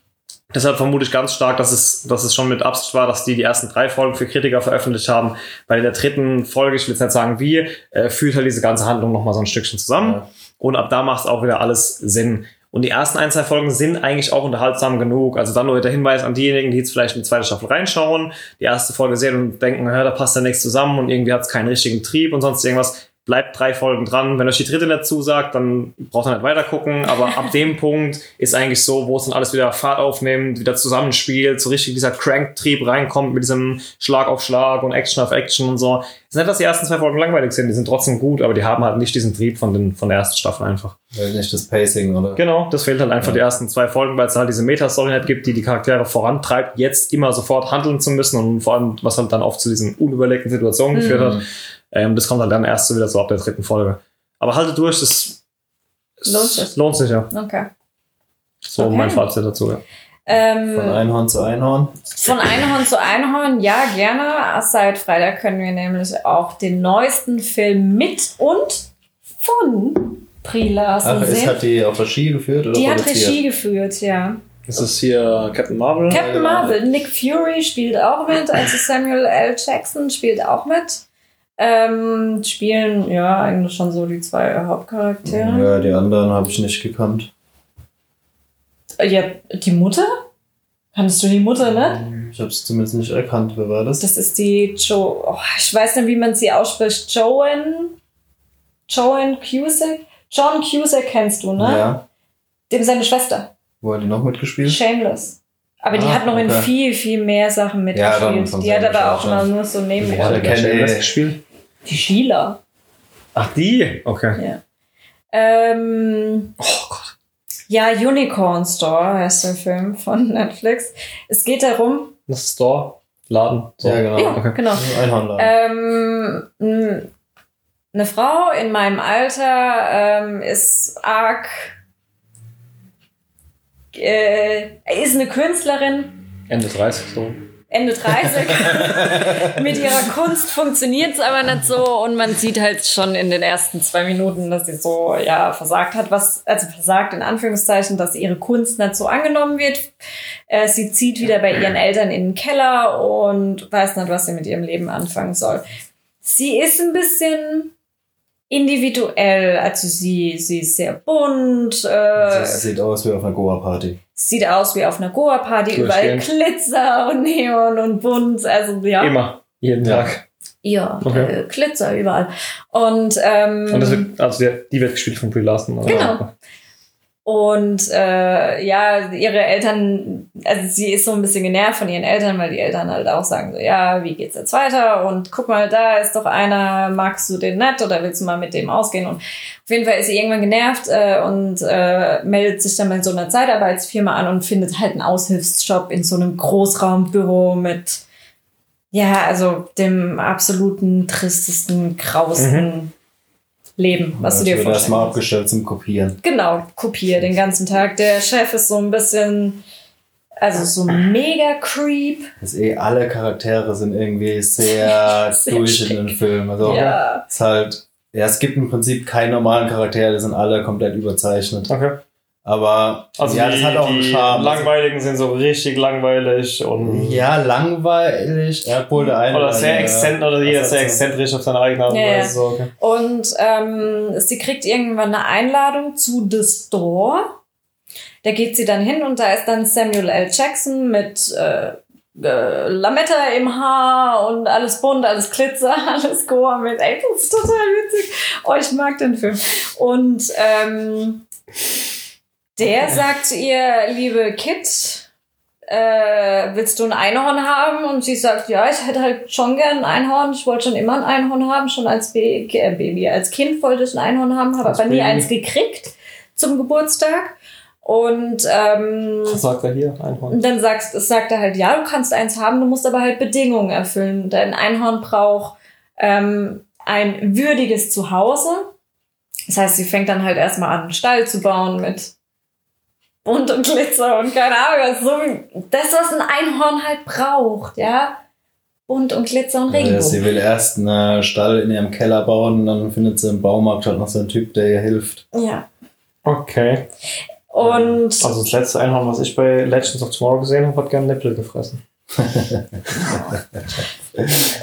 Deshalb vermute ich ganz stark, dass es, dass es schon mit Absicht war, dass die die ersten drei Folgen für Kritiker veröffentlicht haben. Weil in der dritten Folge, ich will jetzt nicht sagen wie, äh, führt halt diese ganze Handlung nochmal so ein Stückchen zusammen. Ja. Und ab da macht es auch wieder alles Sinn. Und die ersten ein, zwei Folgen sind eigentlich auch unterhaltsam genug. Also dann nur der Hinweis an diejenigen, die jetzt vielleicht in die zweite Staffel reinschauen, die erste Folge sehen und denken, ja, da passt ja nichts zusammen und irgendwie hat es keinen richtigen Trieb und sonst irgendwas. Bleibt drei Folgen dran. Wenn euch die dritte nicht zusagt, dann braucht ihr nicht weiter gucken. Aber ab (laughs) dem Punkt ist eigentlich so, wo es dann alles wieder Fahrt aufnimmt, wieder zusammenspielt, so richtig dieser Crank-Trieb reinkommt mit diesem Schlag auf Schlag und Action auf Action und so. Es ist nicht, dass die ersten zwei Folgen langweilig sind, die sind trotzdem gut, aber die haben halt nicht diesen Trieb von, den, von der ersten Staffel einfach. Weil nicht das Pacing, oder? Genau, das fehlt halt einfach die ersten zwei Folgen, weil es halt diese Meta-Story nicht gibt, die die Charaktere vorantreibt, jetzt immer sofort handeln zu müssen und vor allem, was halt dann oft zu diesen unüberlegten Situationen geführt hat. Ähm, das kommt halt dann erst so wieder so ab der dritten Folge. Aber haltet durch, das es Lohnt sich. Lohnt sich, ja. Okay. So Okay. mein Fazit dazu, ja. Ähm, Von Einhorn zu Einhorn. Von Einhorn zu Einhorn, ja, gerne. Seit Freitag können wir nämlich auch den neuesten Film mit und von Brie Larson Ach, sehen. hat die auf Regie geführt oder Die hat produziert? Regie geführt, ja. Das ist hier Captain Marvel. Captain Marvel, Nick Fury spielt auch mit, also Samuel L. Jackson spielt auch mit. Ähm, spielen ja eigentlich schon so die zwei Hauptcharaktere. Ja, die anderen habe ich nicht gekannt. Ja, die Mutter? Kannst du die Mutter, ne? Ich habe es zumindest nicht erkannt. Wer war das? Das ist die Jo. Oh, ich weiß nicht, wie man sie ausspricht. Joan. Joan Cusack? John Cusack kennst du, ne? Ja. Dem seine Schwester. Wo hat die noch mitgespielt? Shameless. Aber die Ah, hat noch in okay. viel, viel mehr Sachen Ja, mitgespielt. von die hat aber auch mal nur so Ja, Shameless die- gespielt? Die Sheila. Ach, die? Okay. Ja. Ähm, Oh Gott. ja, Unicorn Store heißt der Film von Netflix. Es geht darum, Das Store, Laden. So. Ja, genau. ja, okay. genau. Ähm, eine Frau in meinem Alter ähm, ist arg, äh, ist eine Künstlerin, Ende 30 so. Ende 30. (laughs) Mit ihrer Kunst funktioniert es aber nicht so und man sieht halt schon in den ersten zwei Minuten, dass sie so ja versagt hat, was also versagt in Anführungszeichen, dass ihre Kunst nicht so angenommen wird. Äh, sie zieht wieder bei ihren Eltern in den Keller und weiß nicht, was sie mit ihrem Leben anfangen soll. Sie ist ein bisschen individuell, also sie, sie ist sehr bunt, äh, Das sieht aus wie auf einer Goa-Party. sieht aus wie auf einer Goa-Party, überall. Glitzer und Neon und bunt, also ja. Immer. Jeden Ja. Tag. Ja, Okay. äh, Glitzer überall. Und, ähm, Und das wird, also die wird gespielt von Brie Larson. oder? Und äh, ja, ihre Eltern, also sie ist so ein bisschen genervt von ihren Eltern, weil die Eltern halt auch sagen so, ja, wie geht's jetzt weiter? Und guck mal, da ist doch einer, magst du den nett oder willst du mal mit dem ausgehen? Und auf jeden Fall ist sie irgendwann genervt äh, und äh, meldet sich dann bei so einer Zeitarbeitsfirma an und findet halt einen Aushilfsjob in so einem Großraumbüro mit, ja, also dem absoluten tristesten, grausten Leben, was du dir wird vorstellen erstmal abgestellt zum Kopieren. Genau, kopiere den ganzen Tag. Der Chef ist so ein bisschen Also so mega creep. Das eh, alle Charaktere sind irgendwie sehr, (laughs) Sehr durch in schick. den Film. Also Ja. es ist halt, ja, es gibt im Prinzip keinen normalen Charakter, die sind alle komplett überzeichnet. Okay. Aber Also ja, die, das hat auch einen die Charme. langweiligen sind so richtig langweilig und Ja, langweilig. Ja, obwohl der eine. oder sehr exzentrisch oder jeder sehr exzentrisch auf seine eigene Art und. Weise. So, okay. Und ähm, sie kriegt irgendwann eine Einladung zu The Store. Da geht sie dann hin und da ist dann Samuel L. Jackson mit äh, äh, Lametta im Haar und alles bunt, alles Glitzer, (laughs) alles Goa mit. Ey, das ist total witzig. Oh, ich mag den Film. Und ähm, der sagt zu ihr, liebe Kit, äh, willst du ein Einhorn haben? Und sie sagt, ja, ich hätte halt schon gern ein Einhorn. Ich wollte schon immer ein Einhorn haben, schon als Ba- äh, Baby. Als Kind wollte ich ein Einhorn haben, habe aber nie Baby. eins gekriegt zum Geburtstag. Und ähm, Was sagt er hier? Einhorn. und dann sagst, sagt er halt, ja, du kannst eins haben, du musst aber halt Bedingungen erfüllen. Dein Einhorn braucht ähm, ein würdiges Zuhause. Das heißt, sie fängt dann halt erstmal an, einen Stall zu bauen mit Bunt und Glitzer und keine Ahnung, was so das, was ein Einhorn halt braucht, ja. Bunt und Glitzer und Ja, Regenbogen. sie will erst einen Stall in ihrem Keller bauen und dann findet sie im Baumarkt halt noch so einen Typ, der ihr hilft. Ja. Okay. Und Also das letzte Einhorn, was ich bei Legends of Tomorrow gesehen habe, hat gern Nippel gefressen.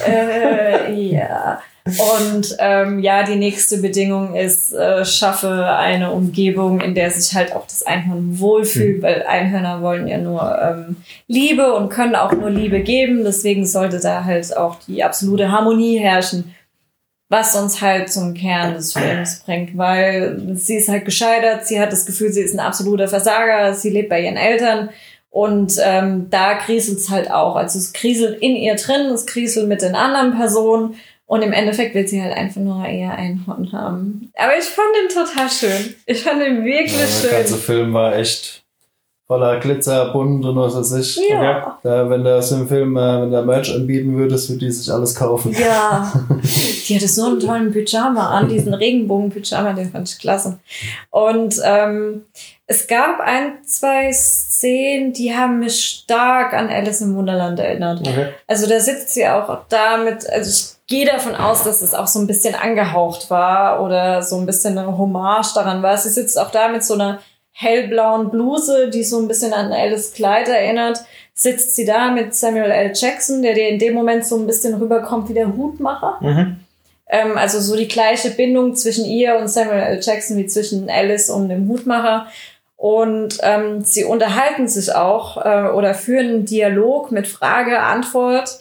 Äh, ja. Und ähm, ja, die nächste Bedingung ist, äh, schaffe eine Umgebung, in der sich halt auch das Einhorn wohlfühlt, weil Einhörner wollen ja nur ähm, Liebe und können auch nur Liebe geben. Deswegen sollte da halt auch die absolute Harmonie herrschen, was uns halt zum Kern des Films bringt, weil sie ist halt gescheitert, sie hat das Gefühl, sie ist ein absoluter Versager, sie lebt bei ihren Eltern und ähm, da kriselt es halt auch. Also es kriselt in ihr drin, es kriselt mit den anderen Personen. Und im Endeffekt will sie halt einfach nur eher Einhorn haben. Aber ich fand den total schön. Ich fand den wirklich Ja, der ganze schön. Film war echt voller Glitzer, bunt und was weiß ich. Ja. Da, wenn das im Film, äh, wenn der Merch anbieten würdest, würde die sich alles kaufen. Ja. (laughs) Die hatte so einen tollen Pyjama an, diesen Regenbogen-Pyjama, den fand ich klasse. Und ähm, es gab ein, zwei Szenen, die haben mich stark an Alice im Wunderland erinnert. Okay. Also da sitzt sie auch damit, also ich gehe davon aus, dass es auch so ein bisschen angehaucht war oder so ein bisschen eine Hommage daran war. Sie sitzt auch da mit so einer hellblauen Bluse, die so ein bisschen an Alice Kleid erinnert. Sitzt sie da mit Samuel L. Jackson, der dir in dem Moment so ein bisschen rüberkommt wie der Hutmacher. Mhm. Ähm, also so die gleiche Bindung zwischen ihr und Samuel L. Jackson wie zwischen Alice und dem Hutmacher. Und ähm, sie unterhalten sich auch äh, oder führen einen Dialog mit Frage, Antwort.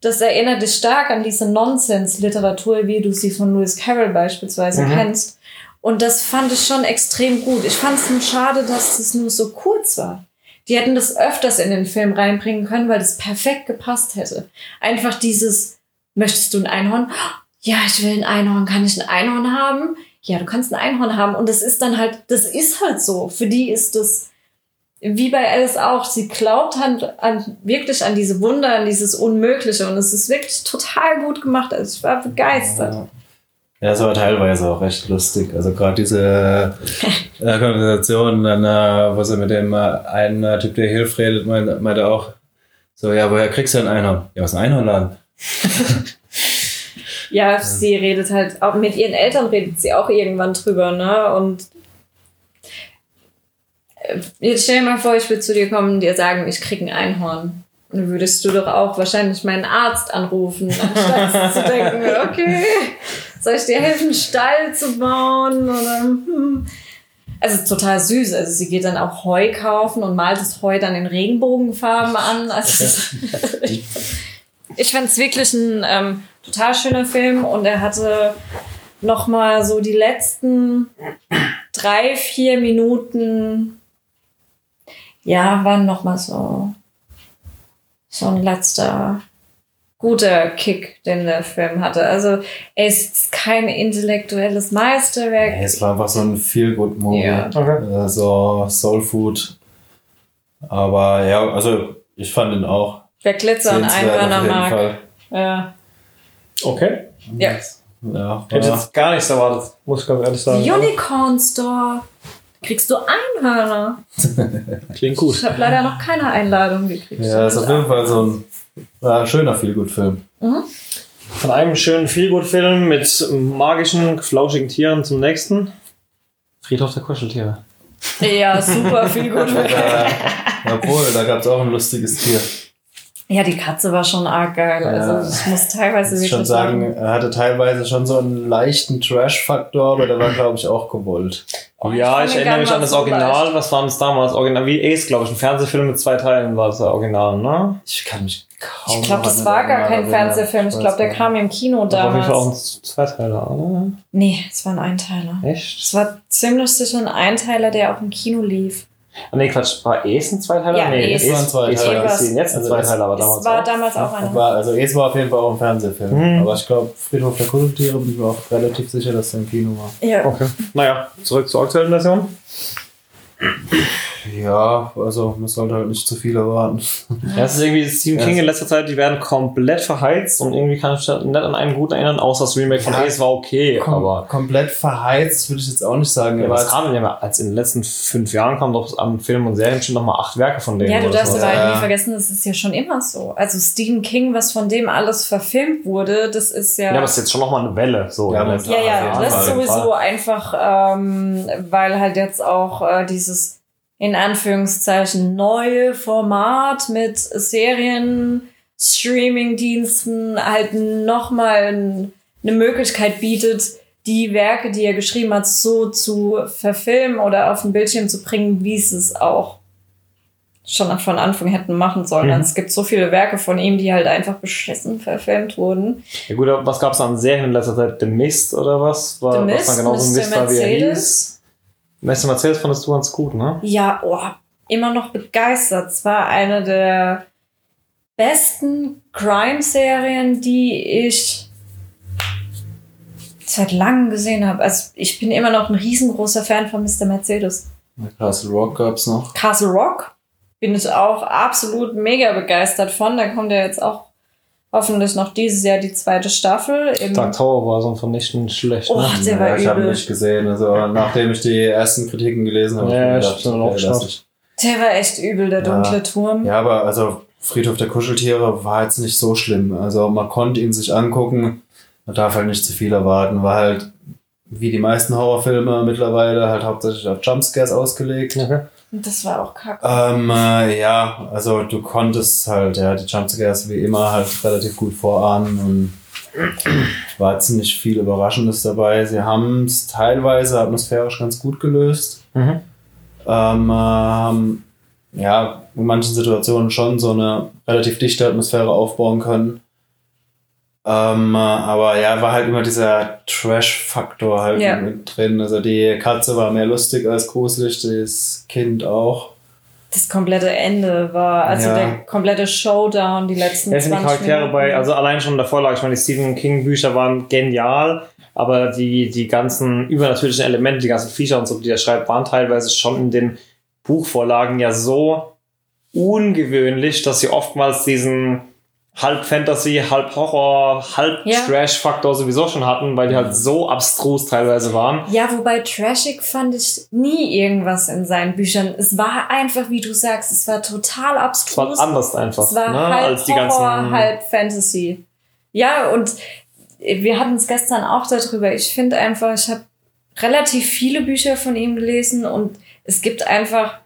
Das erinnert dich stark an diese Nonsense-Literatur, wie du sie von Lewis Carroll beispielsweise Mhm. kennst. Und das fand ich schon extrem gut. Ich fand es nur schade, dass es nur so kurz war. Die hätten das öfters in den Film reinbringen können, weil das perfekt gepasst hätte. Einfach dieses, möchtest du ein Einhorn? Ja, ich will ein Einhorn. Kann ich ein Einhorn haben? Ja, du kannst ein Einhorn haben. Und das ist dann halt, das ist halt so. Für die ist das, wie bei Alice auch, sie glaubt halt an, wirklich an diese Wunder, an dieses Unmögliche. Und es ist wirklich total gut gemacht. Also ich war begeistert. Ja. Ja, es war teilweise auch recht lustig. Also gerade diese (laughs) äh, Konversation, dann, äh, wo sie mit dem äh, einen äh, Typ, der hilft, redet, meinte, meinte auch so, ja, woher kriegst du ein Einhorn? Ja, aus einem Einhornladen. (laughs) Ja, sie redet halt, auch mit ihren Eltern redet sie auch irgendwann drüber, ne? Und äh, jetzt stell dir mal vor, ich würde zu dir kommen und dir sagen, ich krieg ein Einhorn. Dann würdest du doch auch wahrscheinlich meinen Arzt anrufen, anstatt (laughs) zu denken, okay, soll ich dir helfen, einen Stall zu bauen? Oder, hm. Also total süß. Also sie geht dann auch Heu kaufen und malt das Heu dann in Regenbogenfarben an. Also (laughs) ich fand es wirklich ein ähm, total schöner Film und er hatte noch mal so die letzten drei, vier Minuten, ja, waren noch mal so, so ein letzter guter Kick, den der Film hatte. Also er ist kein intellektuelles Meisterwerk. Nee, es war einfach so ein Feel-Good-Movie. Ja. Okay. Äh, so Soul Food. Aber ja, also ich fand ihn auch. Wer Glitzer und Einhörner auf jeden mag. Fall. Ja. Okay. Ja. Ja, Hätte ich jetzt gar nichts erwartet, muss ich ganz ehrlich sagen. Unicorn Store. kriegst du Einhörner. (laughs) Klingt gut. Ich habe leider noch keine Einladung gekriegt. Ja, ist auf jeden Fall so ein ja, schöner Feelgood-Film. Von einem schönen Feelgood-Film mit magischen, flauschigen Tieren zum nächsten. Friedhof der Kuscheltiere. Ja, super. (laughs) Ja, obwohl, da gab es auch ein lustiges Tier. Ja, die Katze war schon arg geil. Also ich muss teilweise Ich wirklich schon sagen, er hatte teilweise schon so einen leichten Trash-Faktor, aber der war, glaube ich, auch gewollt. Oh, ich ja, ich, den erinnere mich an das so Original. leicht. Was war das damals? Original wie Ace, glaube ich. Ein Fernsehfilm mit zwei Teilen war das Original, ne? Ich kann mich kaum Ich glaube, das war gar kein Original Fernsehfilm. Ich glaube, der kam im Kino Das war auf jeden Fall auch ein damals. Zweiteiler, oder? Nee, es war ein Einteiler. Echt? Es war ziemlich sicher ein Einteiler, der auch im Kino lief. Ah, nee, Quatsch. War Ace ein Zweiteiler? Ja, nee, Ace war ein Zweiteiler. Ace war Ace Ace jetzt ein Also Zweiteiler, aber Es damals war auch. damals auch einer. War, also es war auf jeden Fall auch ein Fernsehfilm. Mhm. Aber ich glaube, Friedhof der Kuscheltiere bin ich mir auch relativ sicher, dass der im Kino war. Ja. Okay. Naja, zurück zur aktuellen Version. Ja, also man sollte halt nicht zu viel erwarten. Ja, es ist irgendwie Stephen King in letzter Zeit, die werden komplett verheizt und irgendwie kann ich mich nicht an einen gut erinnern, außer das Remake von Ja, Ace war okay, Kom aber. komplett verheizt würde ich jetzt auch nicht sagen. Ja, was kam denn ja als in den letzten fünf Jahren kam doch an Filmen und Serien schon noch mal acht Werke von denen. Ja, du darfst so. aber halt Ja. nie vergessen, das ist ja schon immer so. Also Stephen King, was von dem alles verfilmt wurde, das ist ja. Ja, aber es ist jetzt schon noch mal eine Welle. So Ja, Ja, ja, das jeden sowieso einfach, ähm, weil halt jetzt auch äh, dieses in Anführungszeichen neue Format mit Serien, Streaming-Diensten halt nochmal eine Möglichkeit bietet, die Werke, die er geschrieben hat, so zu verfilmen oder auf den Bildschirm zu bringen, wie es es auch schon von Anfang hätten machen sollen. Mhm. Also es gibt so viele Werke von ihm, die halt einfach beschissen verfilmt wurden. Ja, gut, aber was gab es an Serien in letzter Zeit? The Mist oder was? War, The was Mist, dann genauso Mr. Mist war, wie er Mercedes. hieß? Mr. Mercedes fandest du ganz gut, ne? Ja, oh, immer noch begeistert. Es war eine der besten Crime-Serien, die ich seit langem gesehen habe. Also ich bin immer noch ein riesengroßer Fan von Mr. Mercedes. Castle Rock gab's noch. Castle Rock bin ich auch absolut mega begeistert von. Da kommt ja jetzt auch hoffentlich noch dieses Jahr die zweite Staffel. Im Dark Tower war so ein vernichtend schlecht, Oh, ne? der war ich habe übel. nicht gesehen. Also nachdem ich die ersten Kritiken gelesen habe, Ja, hab ich ich mir hab dann auch ich. Der war echt übel, der Ja. dunkle Turm. Ja, aber also Friedhof der Kuscheltiere war jetzt nicht so schlimm. Also man konnte ihn sich angucken. Man darf halt nicht zu viel erwarten. War halt wie die meisten Horrorfilme mittlerweile halt hauptsächlich auf Jumpscares ausgelegt. Okay. Und Das war auch kacke. Ähm, äh, ja, also du konntest halt, ja, die Jumpscares wie immer halt relativ gut vorahnen und war nicht viel Überraschendes dabei. Sie haben es teilweise atmosphärisch ganz gut gelöst. Mhm. Ähm, äh, haben ja in manchen Situationen schon so eine relativ dichte Atmosphäre aufbauen können. Ähm, äh, aber ja, war halt immer dieser Trash-Faktor halt Ja. mit drin. Also die Katze war mehr lustig als gruselig, das Kind auch. das komplette Ende war, also Ja. der komplette Showdown, die letzten Ja, sind die 20 Charaktere Minuten. bei, also allein schon in der Vorlage, ich meine, die Stephen King Bücher waren genial, aber die, die ganzen übernatürlichen Elemente, die ganzen Viecher und so, die er schreibt, waren teilweise schon in den Buchvorlagen ja so ungewöhnlich, dass sie oftmals diesen halb Fantasy, halb Horror, halb Ja. Trash-Faktor sowieso schon hatten, weil die halt so abstrus teilweise waren. Ja, wobei trashig fand ich nie irgendwas in seinen Büchern. Es war einfach, wie du sagst, es war total Es war abstrus. anders einfach, Es war ne, halb als die Horror, ganzen. halb Fantasy. Ja, und wir hatten es gestern auch darüber. Ich finde einfach, ich habe relativ viele Bücher von ihm gelesen und es gibt einfach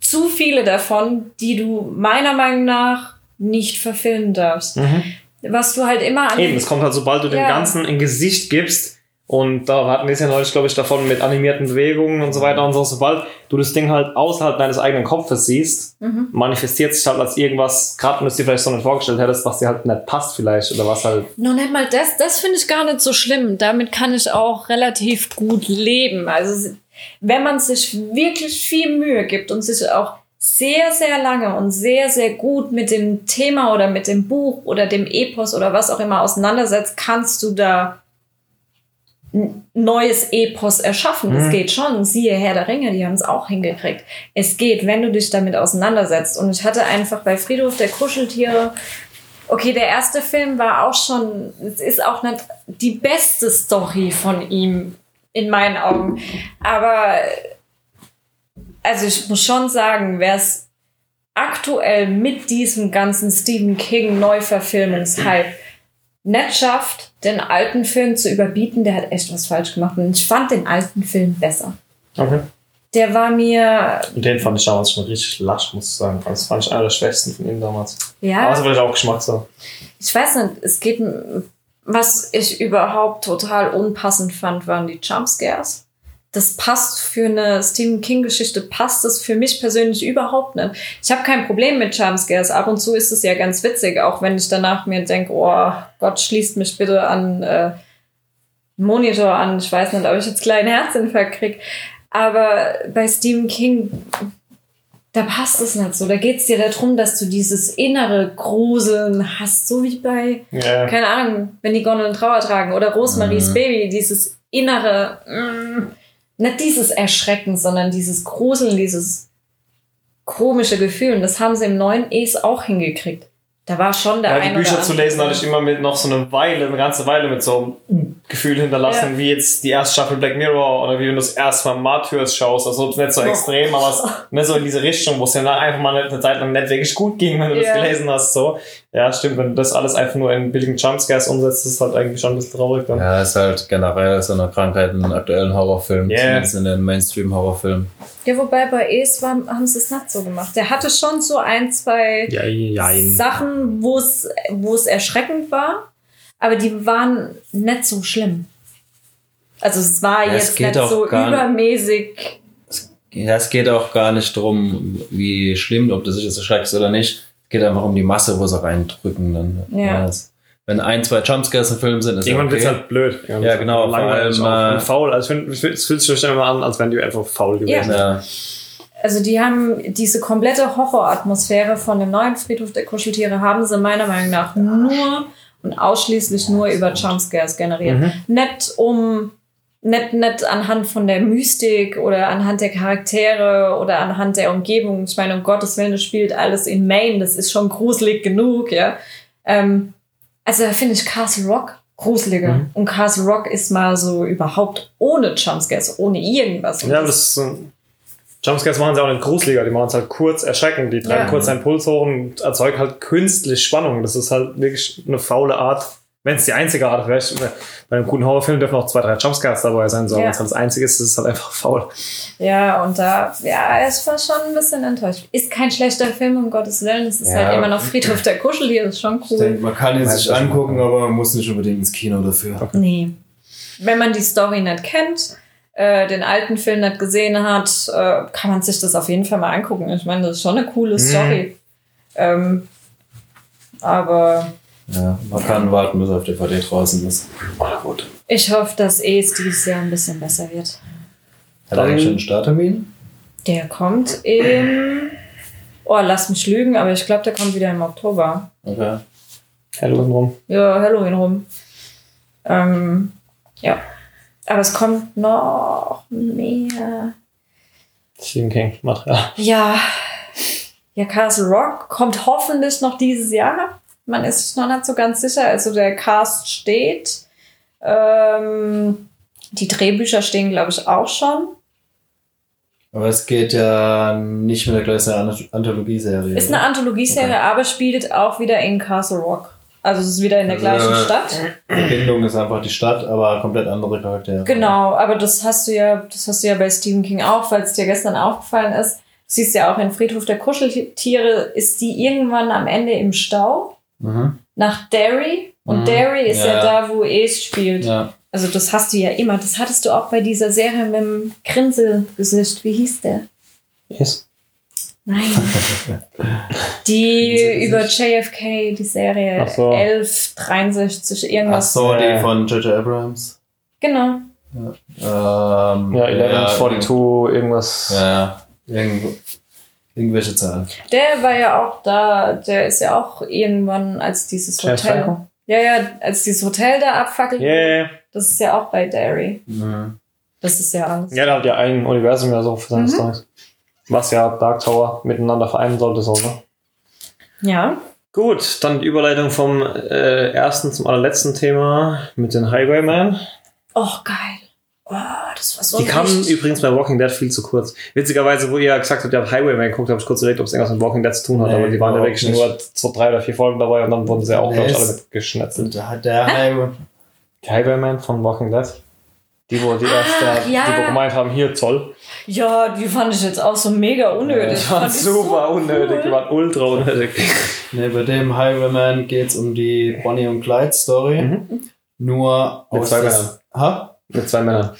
zu viele davon, die du meiner Meinung nach nicht verfilmen darfst. Mhm. Was du halt immer an Eben, es kommt halt, sobald du dem Ja. Ganzen ein Gesicht gibst, und da hatten wir es ja neulich, glaube ich, davon mit animierten Bewegungen und so weiter und so, sobald du das Ding halt außerhalb deines eigenen Kopfes siehst, Mhm. manifestiert sich halt als irgendwas, gerade wenn du es dir vielleicht so nicht vorgestellt hättest, was dir halt nicht passt vielleicht, oder was halt. Noch nicht mal das, das finde ich gar nicht so schlimm. Damit kann ich auch relativ gut leben. Also wenn man sich wirklich viel Mühe gibt und sich auch sehr, sehr lange und sehr, sehr gut mit dem Thema oder mit dem Buch oder dem Epos oder was auch immer auseinandersetzt, kannst du da ein neues Epos erschaffen. Mhm. geht schon. Siehe Herr der Ringe, die haben es auch hingekriegt. Es geht, wenn du dich damit auseinandersetzt. Und ich hatte einfach bei Friedhof der Kuscheltiere Okay, der erste Film war auch schon, es ist auch nicht die beste Story von ihm in meinen Augen. Aber also ich muss schon sagen, wer es aktuell mit diesem ganzen Stephen King Neuverfilmungshype nicht schafft, den alten Film zu überbieten, der hat echt was falsch gemacht. Und ich fand den alten Film besser. Okay. Der war mir, Und den fand ich damals schon richtig lasch, muss ich sagen. Das fand ich einer der schwächsten von ihm damals. ja. Aber ist vielleicht auch Geschmackssache. Ich weiß nicht, es geht, was ich überhaupt total unpassend fand, waren die Jumpscares. Das passt für eine Stephen King-Geschichte, passt das für mich persönlich überhaupt nicht. Ich habe kein Problem mit Jumpscares. Ab und zu ist es ja ganz witzig, auch wenn ich danach mir denke, oh Gott, schließt mich bitte an äh, Monitor an. Ich weiß nicht, ob ich jetzt kleinen Herzinfarkt krieg. Aber bei Stephen King, da passt es nicht so. Da geht es dir darum, dass du dieses innere Gruseln hast, so wie bei, Ja. keine Ahnung, wenn die Gondeln Trauer tragen oder Rosemaries Mhm. Baby, dieses innere, mm, nicht dieses Erschrecken, sondern dieses Gruseln, dieses komische Gefühl. Und das haben sie im neuen Es auch hingekriegt. Da war schon der Ja, die ein Bücher oder zu lesen hatte ich immer mit noch so eine Weile, eine ganze Weile mit so einem Gefühl hinterlassen, Ja. wie jetzt die erste Staffel Black Mirror oder wie wenn du das erste Mal Martyrs schaust. Also nicht so Oh. extrem, aber es, nicht so in diese Richtung, wo es ja dann einfach mal eine Zeit lang nicht wirklich gut ging, wenn du Ja. das gelesen hast. So. Ja, stimmt, wenn du das alles einfach nur in billigen Jumpscares umsetzt, ist es halt eigentlich schon ein bisschen traurig dann. Ja, ist halt generell so eine Krankheit in aktuellen Horrorfilmen, Yeah. zumindest in den Mainstream-Horrorfilmen. Ja, wobei bei Es war, haben sie es nicht so gemacht. Der hatte schon so ein, zwei Ja, ja, Sachen, wo es, wo es erschreckend war, aber die waren nicht so schlimm. Also es war Ja, es jetzt geht nicht so gar nicht- übermäßig. Ja, es geht auch gar nicht drum, wie schlimm, ob du dich jetzt erschreckst oder nicht. Es geht einfach um die Masse, wo sie reindrücken. Dann. Ja. es- wenn ein, zwei Jumpscares im Film sind, ist Irgendwann okay. wird's halt blöd. Irgendwann Ja, wird's genau, halt vor allem, äh, faul. Also es fühlt sich schon immer an, als wären die einfach faul gewesen. ja. Also die haben diese komplette Horroratmosphäre von dem neuen Friedhof der Kuscheltiere haben sie meiner Meinung nach nur und ausschließlich nur über Jumpscares generiert. Mhm. Nicht um nicht, nicht anhand von der Mystik oder anhand der Charaktere oder anhand der Umgebung. Ich meine, um Gottes Willen, das spielt alles in Maine, das ist schon gruselig genug, ja. Ähm, also da finde ich Castle Rock gruseliger. Mhm. Und Castle Rock ist mal so überhaupt ohne Jumpscares, ohne irgendwas. Ja, aber das ist so. Jumpscares machen sie auch nicht gruseliger, die machen es halt kurz erschreckend, die treiben Ja. kurz einen Puls hoch und erzeugen halt künstlich Spannung. Das ist halt wirklich eine faule Art. Wenn es die einzige Art wäre, bei einem guten Horrorfilm dürfen auch zwei, drei Jumpscares dabei sein, so. Ja. wenn es das einzige ist, ist es halt einfach faul. Ja, und da, ja, es war schon ein bisschen enttäuscht. Ist kein schlechter Film, um Gottes Willen. Es ist Ja. halt immer noch Friedhof der Kuscheltiere, ist schon Ich cool. denke, man kann ihn sich angucken, aber man muss nicht unbedingt ins Kino dafür. Nee. Wenn man die Story nicht kennt, äh, den alten Film nicht gesehen hat, äh, kann man sich das auf jeden Fall mal angucken. Ich meine, das ist schon eine coole Story. Ähm, aber Ja, man kann warten, bis er auf DVD draußen ist. Ah, gut. ich hoffe, dass es dieses Jahr ein bisschen besser wird. Hat er eigentlich schon einen Starttermin? Der kommt im. Oh, lass mich lügen, aber ich glaube, der kommt wieder im Oktober. Okay. Halloween rum. Ja, Halloween rum. Ähm, ja. Aber es kommt noch mehr. Stephen King Material. Ja. Ja, Castle Rock kommt hoffentlich noch dieses Jahr. Man ist sich noch nicht so ganz sicher. Also der Cast steht. Ähm, die Drehbücher stehen, glaube ich, auch schon. Aber es geht ja nicht mit der gleichen Anth- Anthologieserie. Ist eine Anthologieserie, aber spielt auch wieder in Castle Rock. Also es ist wieder in der Also, gleichen Stadt. Die Verbindung ist einfach die Stadt, aber komplett andere Charaktere. Genau, aber das hast du ja, das hast du ja bei Stephen King auch, weil es dir gestern aufgefallen ist. Du siehst ja auch in Friedhof der Kuscheltiere, ist die irgendwann am Ende im Stau Mhm. nach Derry. Und Mhm. Derry ist ja. Ja. da, wo Es spielt. Ja. Also das hast du ja immer. Das hattest du auch bei dieser Serie mit dem Grinselgesicht. Wie hieß der? Yes. Nein. (laughs) die über JFK, die Serie Ach so. 1163, Ach irgendwas. so, die Äh. von J.J. Abrams. Genau. Ähm, Ja, 1142, irgendwas. Ja, ja. Irgendwo, irgendwelche Zahlen. Der war ja auch da, der ist ja auch irgendwann als dieses Hotel. Franco? Ja, ja, als dieses Hotel da abfackelt. Yeah, yeah, yeah. Das ist ja auch bei Derry. Mhm. Das ist ja alles. Ja, der hat ja ein Universum ja so für seine Mhm. Storys. Was ja Dark Tower miteinander vereinen sollte, so, ne? Ja. Gut, dann die Überleitung vom äh, ersten zum allerletzten Thema mit den Highwaymen. Oh, geil. Oh, das war so Die kamen übrigens bei Walking Dead viel zu kurz. Witzigerweise, wo ihr gesagt habt, ihr habt Highwayman geguckt, habe ich kurz überlegt, ob es irgendwas mit Walking Dead zu tun hat, Nee, aber die waren ja wirklich nur so drei oder vier Folgen dabei und dann wurden sie auch, Nee, glaube ich, alle mitgeschnetzelt. Der Highway, Die Highwayman von Walking Dead. Die, wo die erst, Ach, die, ja. die wo gemeint haben, hier Zoll. Ja, die fand ich jetzt auch so mega unnötig. Die waren ich so super unnötig, die cool. waren ultra unnötig. ne, bei dem Highwayman geht es um die Bonnie und Clyde Story. Mhm. Nur Mit aus zwei der, Männern. ha? Mit zwei Männern.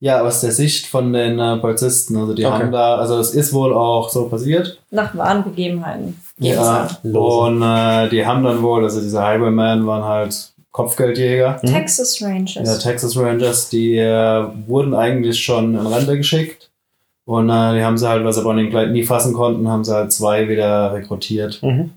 Ja, aus der Sicht von den äh, Polizisten. Also die Okay. haben da, also es ist wohl auch so passiert. Nach wahren Begebenheiten. Ja. Lose. und äh, die haben dann wohl, also diese Highwaymen waren halt Kopfgeldjäger. Mhm. Texas Rangers. Ja, Texas Rangers, die äh, wurden eigentlich schon in Rente geschickt. Und äh, die haben sie halt, weil sie Bonnie und Clyde nie fassen konnten, haben sie halt zwei wieder rekrutiert. Mhm.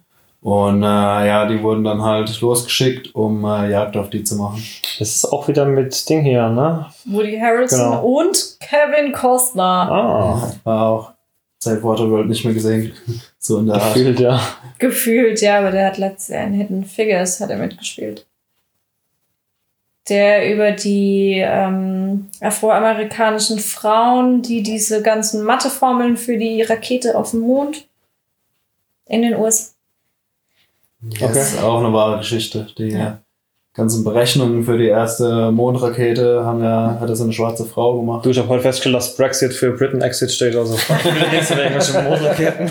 Und äh, ja, die wurden dann halt losgeschickt, um äh, Jagd auf die zu machen. Das ist auch wieder mit Ding hier, ne? Woody Harrelson Genau. und Kevin Costner. Ah, War auch seit Waterworld nicht mehr gesehen. (laughs) so in der Art. gefühlt, ja. Gefühlt, ja, aber der hat letztes Jahr in Hidden Figures hat er mitgespielt. Der über die ähm, afroamerikanischen Frauen, die diese ganzen Matheformeln für die Rakete auf dem Mond in den USA. Das Okay. ist auch eine wahre Geschichte. Die äh, ganzen Berechnungen für die erste Mondrakete haben ja, hat das eine schwarze Frau gemacht. Du, ich habe heute festgestellt, dass Brexit für Britain Exit steht, also nichts mit irgendwelchen Mondraketen.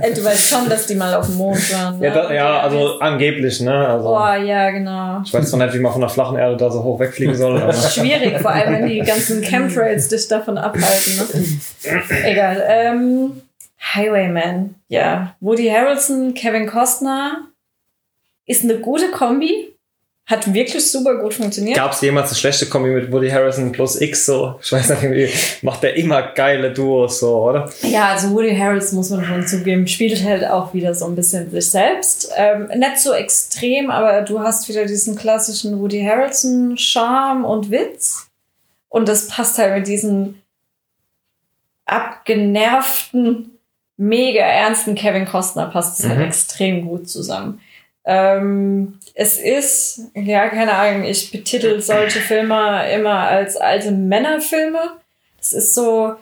Äh, du weißt schon, dass die mal auf dem Mond waren. Ne? Ja, da, ja, also angeblich, ne? Also, Boah, ja, genau. ich weiß zwar nicht, wie man von der flachen Erde da so hoch wegfliegen soll, aber (laughs) Schwierig, vor allem wenn die ganzen Chemtrails dich davon abhalten. Ne? Egal. Ähm, Highwayman, ja. Woody Harrelson, Kevin Costner ist eine gute Kombi. Hat wirklich super gut funktioniert. gab es jemals eine schlechte Kombi mit Woody Harrison plus X so? Ich weiß nicht, irgendwie macht der immer geile Duos so, oder? Ja, also Woody Harrelson muss man schon zugeben, spielt halt auch wieder so ein bisschen sich selbst. Ähm, nicht so extrem, aber du hast wieder diesen klassischen Woody Harrelson Charme und Witz. Und das passt halt mit diesen abgenervten, mega ernsten Kevin Costner passt es halt Mhm. extrem gut zusammen. Ähm, es ist, ja, keine Ahnung, ich betitel solche Filme immer als alte Männerfilme. Es ist so,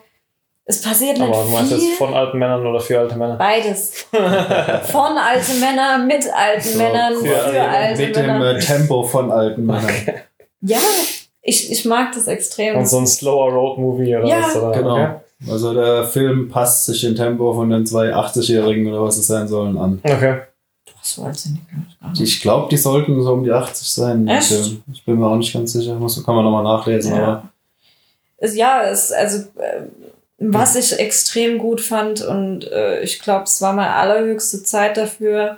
es passiert nicht Aber du meinst viel. jetzt von alten Männern oder für alte Männer? Beides. (laughs) Von alten Männern, mit alten So, Männern, für für, alte Mit dem Männer. äh, Tempo von alten Männern. Ja, ich, ich mag das extrem. Und so ein slower Road Movie oder Ja. was? Oder? Genau. Okay. Also der Film passt sich dem Tempo von den zwei 80-Jährigen oder was es sein sollen an. okay. so alt sind die gar nicht. Ich glaube, die sollten so um die 80 sein. Echt? Ich bin mir auch nicht ganz sicher. Muss, kann man nochmal nachlesen. Ja. Aber Es, ja, es, also, äh, was ich extrem gut fand und äh, ich glaube, es war mal allerhöchste Zeit dafür.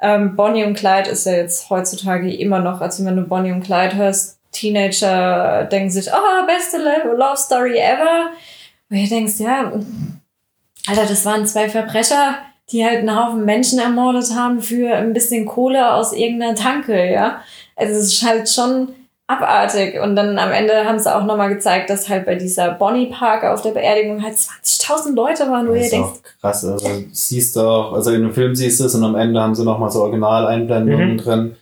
Ähm, Bonnie und Clyde ist ja jetzt heutzutage immer noch, also wenn du Bonnie und Clyde hörst, Teenager denken sich, oh, beste Lo- Love Story ever. Und ihr denkst, ja, Alter, das waren zwei Verbrecher, die halt einen Haufen Menschen ermordet haben für ein bisschen Kohle aus irgendeiner Tanke, ja. Also es ist halt schon abartig. Und dann am Ende haben sie auch nochmal gezeigt, dass halt bei dieser Bonnie Park auf der Beerdigung halt 20.000 Leute waren, wo das ihr ist auch krass. Also siehst du auch, also in dem Film siehst du es und am Ende haben sie nochmal so Originaleinblendungen Mhm. drin.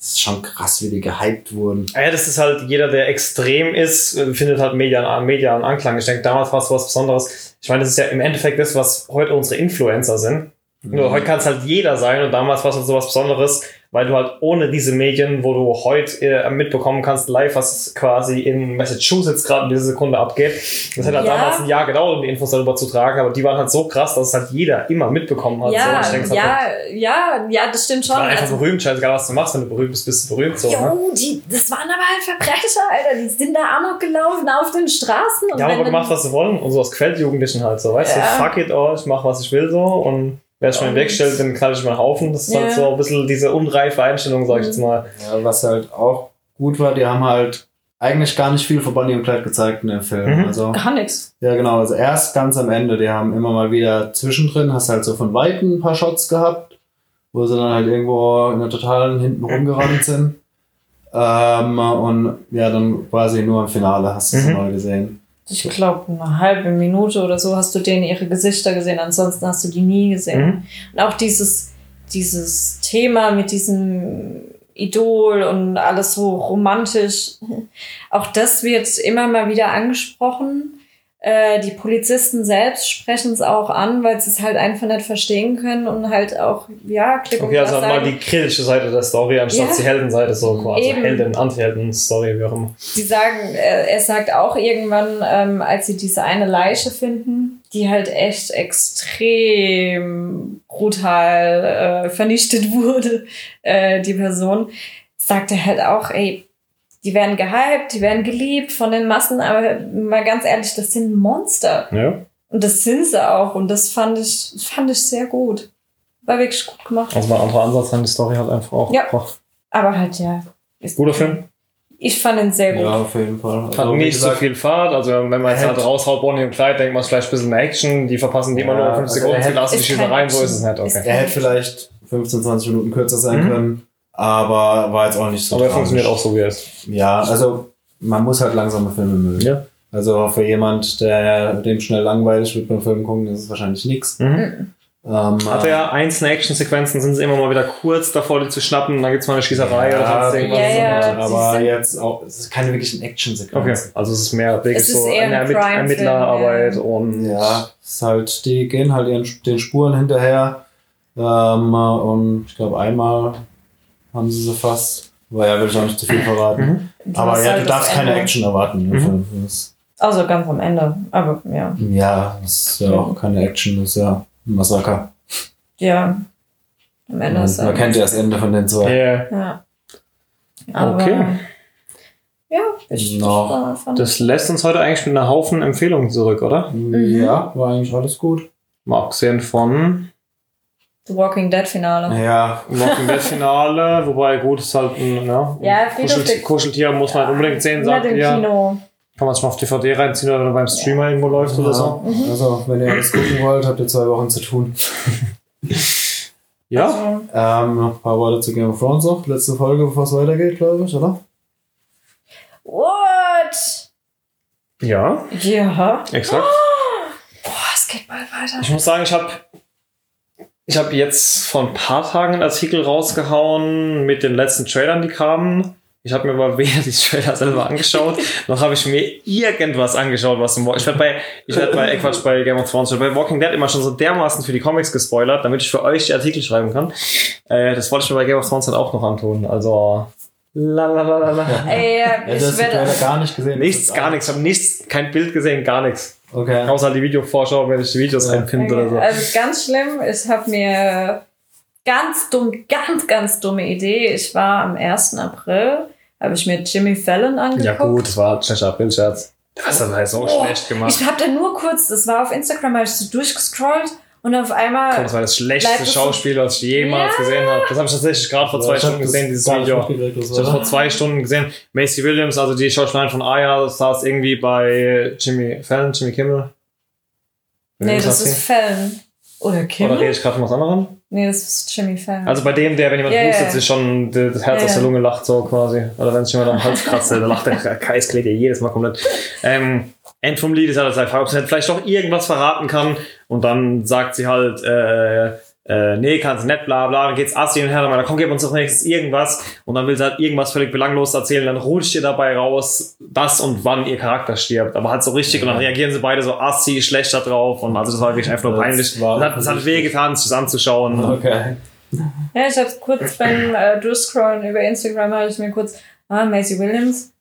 Es ist schon krass, wie die gehypt wurden. Ah Ja, das ist halt, jeder, der extrem ist, äh, findet halt medialen, medialen Anklang. Ich denke, damals war es was Besonderes. Ich meine, das ist ja im Endeffekt das, was heute unsere Influencer sind. Nur heute kann es halt jeder sein und damals war es halt so was Besonderes, weil du halt ohne diese Medien, wo du heute äh, mitbekommen kannst, live, was quasi in Massachusetts gerade in dieser Sekunde abgeht. Das hat halt Ja. damals ein Jahr gedauert, um die Infos darüber zu tragen, aber die waren halt so krass, dass es halt jeder immer mitbekommen hat. so. ja, ich denke, hat halt- ja, ja, ja, das stimmt schon. war einfach Also, berühmt, scheißegal was du machst, wenn du berühmt bist, bist du berühmt. So, ne? jo, die, das waren aber halt Verbrecher, Alter. Die sind da amok gelaufen auf den Straßen. Und Die haben aber gemacht, was sie wollen und so aus Quelljugendlichen halt so, weißt Ja. du, fuck it, oh, ich mach, was ich will so und wer sich mir Und- wegstellt, dann knall ich mir einen Haufen. Das ist Ja. halt so ein bisschen diese unreife Einstellung, sag ich jetzt mal. Ja, was halt auch gut war, die haben halt eigentlich gar nicht viel von Bonnie und Clyde gezeigt in dem Film. Mhm. Also, Gar nichts. ja genau, also erst ganz am Ende, die haben immer mal wieder zwischendrin, hast halt so von Weitem ein paar Shots gehabt, wo sie dann halt irgendwo in der totalen hinten rumgerannt sind. Ähm, und ja, dann quasi nur im Finale hast du sie Mhm. mal gesehen. Ich glaube, eine halbe Minute oder so hast du denen ihre Gesichter gesehen, ansonsten hast du die nie gesehen. Mhm. Und auch dieses, dieses Thema mit diesem Idol und alles so romantisch. Auch das wird immer mal wieder angesprochen. Äh, die Polizisten selbst sprechen es auch an, weil sie es halt einfach nicht verstehen können und halt auch, ja, klipp und Okay, also klar mal die kritische Seite der Story anstatt Ja. die Heldenseite, so quasi. Eben. Helden, Anti-Helden-Story, wie auch immer. Sie sagen, äh, er sagt auch irgendwann, ähm, als sie diese eine Leiche finden, die halt echt extrem brutal äh, vernichtet (laughs) wurde, äh, die Person, sagt er halt auch, ey, die werden gehypt, die werden geliebt von den Massen, aber mal ganz ehrlich, das sind Monster. Ja. Und das sind sie auch. Und das fand ich, fand ich sehr gut. War wirklich gut gemacht. Also mal ein anderer Ansatz an die Story hat einfach auch Ja. gebracht. Aber halt, ja. Ist, Guter Film. Ich fand ihn sehr gut. Ja, auf jeden Fall. Hat Also, wie nicht so gesagt, viel Fahrt. Also wenn man jetzt halt raushaut, Bonnie und Clyde, denkt man vielleicht ein bisschen mehr Action. Die verpassen die immer Ja, nur 5 also Sekunden, sie lassen die ist kein Schießereien, so ist es nicht. Okay. Ist Er hätte vielleicht 15, 20 Minuten kürzer sein Mhm. können, aber war jetzt auch nicht so. Aber er funktioniert auch so, wie er ist. Ja, also man muss halt langsame Filme mögen. Ja. Also für jemand, der dem schnell langweilig wird beim Film gucken, ist es wahrscheinlich nichts. Mhm. Ähm, Hat er ja einzelne Actionsequenzen, sind sie immer mal wieder kurz davor, die zu schnappen, dann gibt's mal eine Schießerei ja, oder sonst irgendwas. Ja, ja. Aber jetzt auch, es ist keine wirklichen Action-Sequenz. Okay, also es ist mehr wirklich Es ist so eine ein Ermittlerarbeit ja. und Ja, es ist halt, die gehen halt ihren, den Spuren hinterher. Ähm, und ich glaube, einmal haben sie sie fast. Aber ja, will ich auch nicht zu viel verraten. Mhm. Du Aber ja, halt du darfst keine Ende. Action erwarten. Mhm. Also ganz am Ende. Aber ja. ja, das ist ja auch keine Action, das ist ja ein Massaker. Ja. Am Ende ist Man kennt ja das Ende von den zwei. yeah. Ja. Aber, Okay. Ja, ich, fand Das lässt uns heute eigentlich mit einer Haufen Empfehlungen zurück, oder? Mhm. Ja, war eigentlich alles gut. Mal abgesehen von The Walking Dead Finale. Ja, Walking Dead Finale, (laughs) wobei gut ist halt ein, ja, Ja, ein Friedhof Kuschel der- Kuscheltier muss man halt unbedingt sehen, sagt im ihr. Kino. Kann man sich mal auf DVD reinziehen oder beim Streamer irgendwo läuft oder so. Mhm. Also, wenn ihr alles gucken wollt, habt ihr zwei Wochen zu tun. (laughs) Ja, Also, Ähm, noch ein paar Worte zu Game of Thrones noch. Letzte Folge, bevor es weitergeht, glaube ich, oder? what? ja, Ja. exakt. (gasps) Boah, es geht bald weiter. Ich muss sagen, ich habe ich hab jetzt vor ein paar Tagen einen Artikel rausgehauen mit den letzten Trailern, die kamen. Ich habe mir aber (laughs) weder die Trailer selber angeschaut, noch habe ich mir irgendwas angeschaut, was im ich werde bei ich werde bei äh, Quatsch, bei Game of Thrones bei Walking Dead immer schon so dermaßen für die Comics gespoilert, damit ich für euch die Artikel schreiben kann. Äh, das wollte ich mir bei Game of Thrones halt auch noch antun. Also la la la la la. Ey, Ja, ich Trailer werde. gar nicht gesehen. Nichts, gar nichts. Ich habe nichts, kein Bild gesehen, gar nichts. Okay. Außer die Videovorschau, wenn ich die Videos Ja. einpinne oder so. Also ganz schlimm, ich habe mir ganz dumm, ganz, ganz dumme Idee. Ich war am 1. April, habe ich mir Jimmy Fallon angeguckt. Ja gut, das war ein schlechter Aprilscherz. Das hat halt so Oh, schlecht gemacht. Ich habe da nur kurz, das war auf Instagram, habe ich so durchgescrollt und auf einmal. Komm, das war das schlechteste es Schauspiel, was ich jemals Ja. gesehen habe. Das habe ich tatsächlich gerade vor zwei Stunden gesehen, dieses Video. Ich habe war- vor zwei Stunden gesehen. Macy Williams, also die Schauspielerin von Aya, saß irgendwie bei Jimmy Fallon, Jimmy Kimmel. nee, das ist Fallon. Oder die? Kim? Oder rede ich gerade von was anderem? Nee, das ist Jimmy Fallon. Also bei dem, der, wenn jemand Ja, hustet, sich schon das Herz Ja, aus der. Lunge lacht, so quasi. Oder wenn sich jemand am Hals kratzt, da lacht der ja jedes Mal komplett. Ähm, End vom Lied ist halt halt, ob nicht vielleicht doch irgendwas verraten kann. Und dann sagt sie halt, äh, äh, nee, kannst nicht, bla bla, dann geht's assi und her, dann komm, gib uns doch nächstes irgendwas. Und dann will sie halt irgendwas völlig belanglos erzählen, dann rutscht ihr dabei raus, das und wann ihr Charakter stirbt. Aber halt so richtig, und dann reagieren sie beide so assi, schlecht da drauf. Und also das war wirklich einfach nur peinlich. Das hat, das hat wehgetan, sich das anzuschauen. Okay. Ja, ich habe kurz beim äh, Durchscrollen über Instagram, habe ich mir kurz, ah, Macy Williams.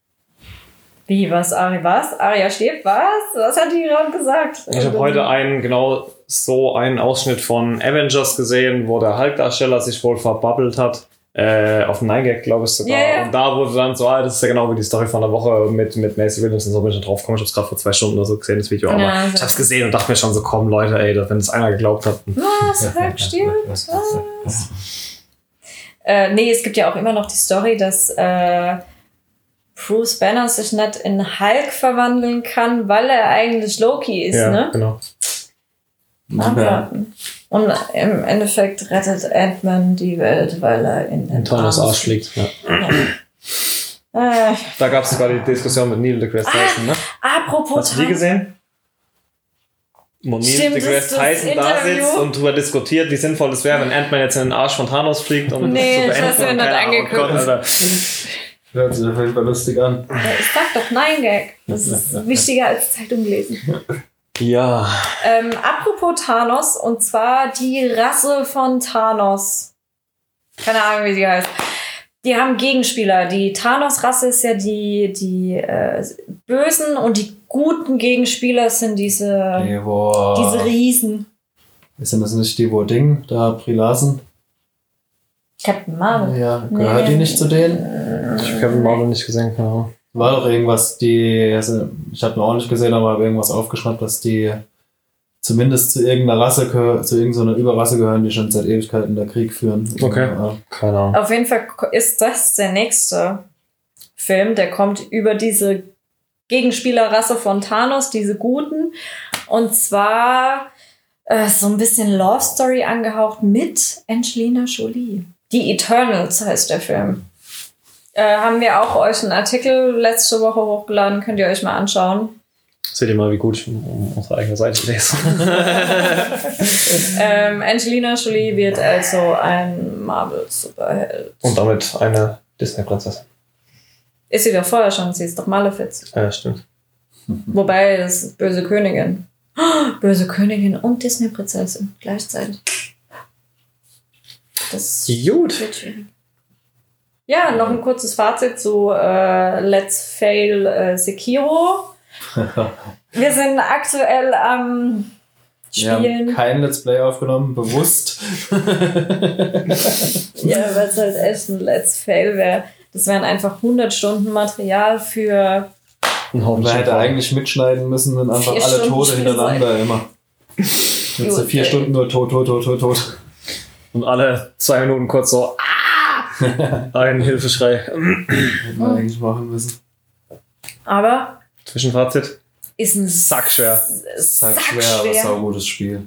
Wie, was, Ari, was? Aria stirbt, was? Was hat die gerade gesagt? Ich habe heute einen, genau so einen Ausschnitt von Avengers gesehen, wo der Hulk-Darsteller sich wohl verbabbelt hat. Äh, auf dem 9gag, glaube ich sogar. Ja. Und da wurde dann so, ah, das ist ja genau wie die Story von der Woche mit, mit Macy Williams und so bin ich da drauf gekommen. Ich habe es gerade vor zwei Stunden oder so gesehen, das Video. Aber Ja, ich habe es gesehen und dachte mir schon so, komm Leute, ey, wenn es einer geglaubt hat. Was? Hulk stirbt? Was? (laughs) Äh, nee, es gibt ja auch immer noch die Story, dass äh, Bruce Banner sich nicht in Hulk verwandeln kann, weil er eigentlich Loki ist, ja, ne? genau. Abwarten. Und im Endeffekt rettet Ant-Man die Welt, weil er in den Thanos fliegt. Ja. Äh, Da gab es sogar die Diskussion mit Neil deGrasse Tyson, ne? apropos Hast du die gesehen? Wo Neil Stimmt, deGrasse das- das Tyson da sitzt und drüber diskutiert, wie sinnvoll es wäre, wenn Ant-Man jetzt in den Arsch von Thanos fliegt, um Nee, das ich zu hab's mir beenden. nicht Keine Ahnung, angeguckt. Hört sich auf jeden Fall lustig an. Ja, ich sag doch Nein Gag. Das ist wichtiger als Zeitung lesen. Ja. Ähm, apropos Thanos, und zwar die Rasse von Thanos. Keine Ahnung, wie sie heißt. Die haben Gegenspieler. Die Thanos-Rasse ist ja die, die äh, Bösen und die guten Gegenspieler sind diese, Die, wo, diese Riesen. sind das nicht die, wo Ding, da Prilasen? Captain Marvel. Ja, gehört die nicht zu denen? Ich habe Kevin Marvel nicht gesehen, keine Ahnung. War doch irgendwas, die, also ich habe noch auch nicht gesehen, aber habe irgendwas aufgeschnappt, dass die zumindest zu irgendeiner Rasse, zu irgendeiner Überrasse gehören, die schon seit Ewigkeiten der Krieg führen. Okay. Ja. Keine Ahnung. Auf jeden Fall ist das der nächste Film, der kommt über diese Gegenspielerrasse von Thanos, diese Guten. Und zwar äh, so ein bisschen Love Story angehaucht mit Angelina Jolie. Die Eternals heißt der Film. Äh, haben wir auch euch einen Artikel letzte Woche hochgeladen, könnt ihr euch mal anschauen. Seht ihr mal, wie gut ich unsere eigene Seite lese. (laughs) Ähm, Angelina Jolie wird also ein Marvel-Superheld. Und damit eine Disney-Prinzessin. Ist sie doch vorher schon, sie ist doch Malefiz. Ja, stimmt. Wobei, das ist böse Königin. (gasps) Böse Königin und Disney-Prinzessin gleichzeitig. Das Gut. wird schwierig. Ja, noch ein kurzes Fazit zu äh, Let's Fail äh, Sekiro. (laughs) Wir sind aktuell am Wir haben Spielen. kein Let's Play aufgenommen, bewusst. (laughs) Ja, weil es halt echt ein Let's Fail wäre. Das wären einfach 100 Stunden Material für. Man hätte eigentlich mitschneiden müssen und einfach alle Stunden Tode Spielzeit. hintereinander immer. (laughs) Jetzt vier ey. Stunden nur tot, tot, tot, tot, tot. Und alle zwei Minuten kurz so (laughs) ah! ein Hilfeschrei. Hätten wir eigentlich machen müssen. Aber Zwischenfazit. ist ein Sackschwer. Sag schwer, aber saugutes Spiel.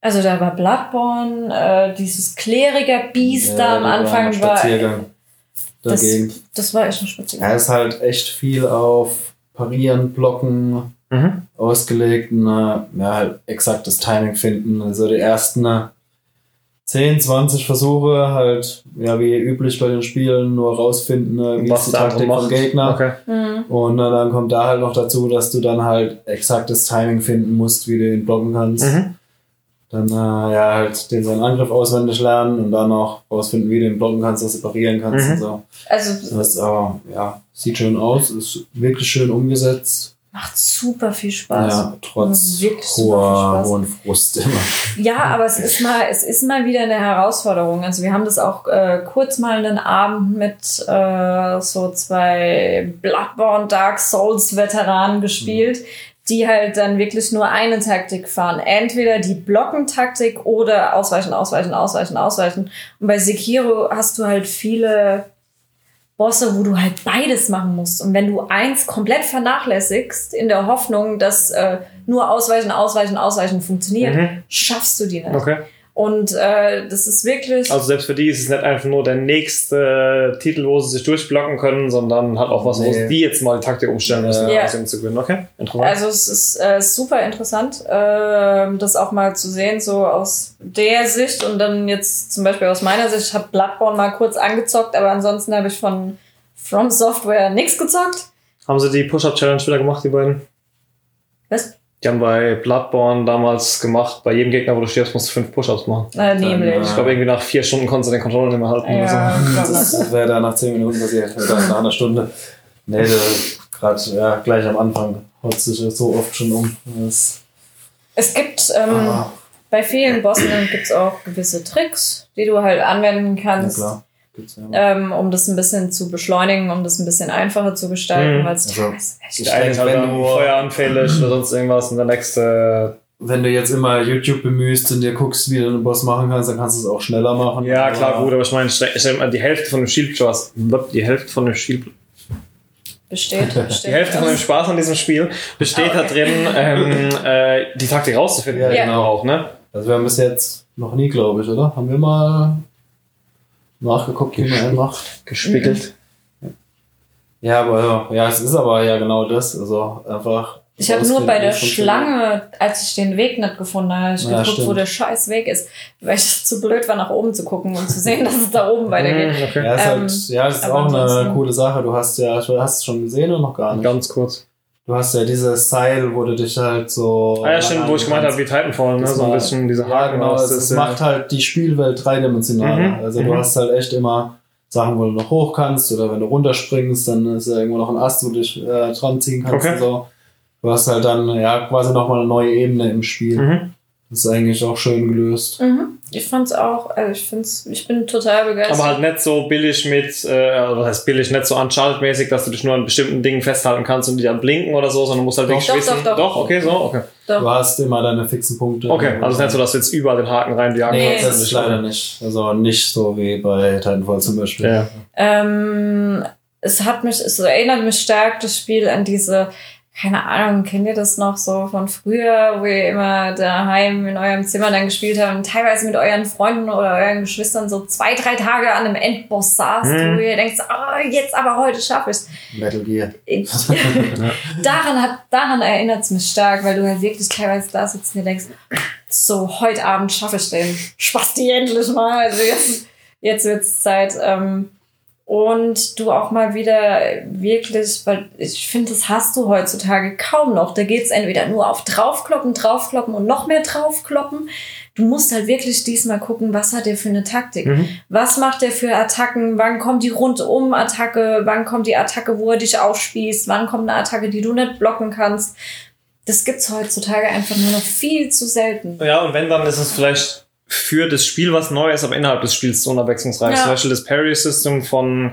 Also da war Bloodborne, äh, dieses kleriger Biest da am Anfang war. Spaziergang Das, dagegen. das war echt ein Spaziergang. Er ist halt echt viel auf Parieren, Blocken Mhm. ausgelegt äh, ja, halt exaktes Timing finden. Also die ersten äh, 10, 20 Versuche halt, ja, wie üblich bei den Spielen, nur rausfinden, äh, wie ist Was die Taktik vom. Gegner. Okay. Mhm. Und dann kommt da halt noch dazu, dass du dann halt exaktes Timing finden musst, wie du ihn blocken kannst. Mhm. Dann äh, ja halt den seinen Angriff auswendig lernen und dann auch rausfinden, wie du ihn blocken kannst, dass du parieren kannst Mhm. und so. Also Das ist aber, ja, sieht schön aus, ist wirklich schön umgesetzt. Macht super viel Spaß. Ja, trotz hoher, hohen Frust immer. Ja, aber es ist mal, es ist mal wieder eine Herausforderung. Also wir haben das auch äh, kurz mal einen Abend mit äh, so zwei Bloodborne Dark Souls Veteranen gespielt, die halt dann wirklich nur eine Taktik fahren. Entweder die Blockentaktik oder ausweichen, ausweichen, ausweichen, ausweichen. Und bei Sekiro hast du halt viele Bosse, wo du halt beides machen musst. Und wenn du eins komplett vernachlässigst, in der Hoffnung, dass äh, nur ausweichen, ausweichen, ausweichen funktioniert, Mhm. schaffst du die nicht. Okay. Und äh, das ist wirklich. Also selbst für die ist es nicht einfach nur der nächste Titel, wo sie sich durchblocken können, sondern hat auch was, wo Nee. sie die jetzt mal die Taktik umstellen müssen, Ja. um zu gewinnen. Okay, interessant. Also es ist äh, super interessant, ähm, das auch mal zu sehen, so aus der Sicht und dann jetzt zum Beispiel aus meiner Sicht. Ich habe Bloodborne mal kurz angezockt, aber ansonsten habe ich von From Software nichts gezockt. Haben sie die Push-Up-Challenge wieder gemacht, die beiden? Was? Die haben bei Bloodborne damals gemacht, bei jedem Gegner, wo du stirbst, musst du fünf Push-Ups machen. Äh, nämlich. Ich glaube, irgendwie nach vier Stunden konntest du den Controller nicht mehr halten. oder so. Ja, (laughs) Das wäre da nach 10 Minuten passiert, oder nach einer Stunde. Nee, gerade ja, gleich am Anfang haut sich ja so oft schon um. Das, es gibt ähm, ah, bei vielen Bossen gibt es auch gewisse Tricks, die du halt anwenden ja kannst. ja. Ähm, um das ein bisschen zu beschleunigen, um das ein bisschen einfacher zu gestalten, Mhm. weil es Also, echt eine ist halt Wenn du- feueranfällig oder sonst irgendwas und der nächste. Wenn du jetzt immer YouTube bemühst und dir guckst, wie du einen Boss machen kannst, dann kannst du es auch schneller machen. Ja, klar, Aber- gut, aber ich meine, die Hälfte von dem Shield Spaß. Die Hälfte von dem Shield besteht. (laughs) besteht Die Hälfte von dem Spaß an diesem Spiel besteht Ah, da drin, ähm, äh, die Taktik rauszufinden. Ja, Ja. man braucht, ne? Also wir haben bis jetzt noch nie, glaube ich, oder? Haben wir mal nachgeguckt, wie man einen macht? Gespiegelt. Ja, aber ja, es ist aber ja genau das. Also einfach Ich habe nur bei der. Schlange, als ich den Weg nicht gefunden habe, hab ich Ja, geguckt, wo stimmt. der scheiß Weg ist, weil ich zu blöd war, nach oben zu gucken und zu sehen, dass es da oben (laughs) weitergeht. Mhm, okay. Ja, ist Ähm, halt, ja, das ist auch eine coole Sache. Du hast ja, hast es schon gesehen oder noch gar nicht? Ganz kurz. Du hast ja dieses Seil, wo du dich halt so. Ah ja, stimmt, wo ich gemeint habe, wie Titanfall, ne? So ein bisschen diese Ja, Haken. genau. aus, Es, das, macht halt die Spielwelt dreidimensionaler. Mhm, Also du mhm. hast halt echt immer Sachen, wo du noch hoch kannst oder wenn du runterspringst, dann ist ja irgendwo noch ein Ast, wo du dich äh, dran ziehen kannst Okay. und so. Du hast halt dann ja quasi nochmal eine neue Ebene im Spiel. Mhm. Das ist eigentlich auch schön gelöst. Mhm. Ich fand's auch, also ich find's, ich bin total begeistert. Aber halt nicht so billig mit, äh, also was heißt billig, nicht so Uncharted-mäßig, dass du dich nur an bestimmten Dingen festhalten kannst und die dann blinken oder so, sondern du musst halt Doch. wirklich Doch, wissen. doch, doch. okay, so, okay. Du Doch. hast immer deine fixen Punkte. Okay, also es ist nicht so, dass du jetzt überall den Haken reinjagen Nee, kannst. das ist leider nicht. Also nicht so wie bei Titanfall zum Beispiel. Ja. Ähm, es hat mich, es erinnert mich stark, das Spiel, an diese, keine Ahnung, kennt ihr das noch so von früher, wo ihr immer daheim in eurem Zimmer dann gespielt habt und teilweise mit euren Freunden oder euren Geschwistern so zwei, drei Tage an einem Endboss saßt, Hm. wo ihr denkt, ah, jetzt aber heute schaffe ich Metal Gear. es. (laughs) daran hat, daran erinnert es mich stark, weil du halt wirklich teilweise da sitzt und dir denkst, so, heute Abend schaffe ich den. Spasti endlich mal. Also jetzt, jetzt wird's Zeit. Ähm, und du auch mal wieder wirklich, weil ich finde, das hast du heutzutage kaum noch. Da geht's entweder nur auf draufkloppen, draufkloppen und noch mehr draufkloppen. Du musst halt wirklich diesmal gucken, was hat der für eine Taktik? Mhm. Was macht der für Attacken? Wann kommt die Rundum-Attacke? Wann kommt die Attacke, wo er dich aufspießt? Wann kommt eine Attacke, die du nicht blocken kannst? Das gibt's heutzutage einfach nur noch viel zu selten. Ja, und wenn, dann ist es vielleicht für das Spiel was Neues, aber innerhalb des Spiels so unabwechslungsreich. Ja. Zum Beispiel das Parry-System von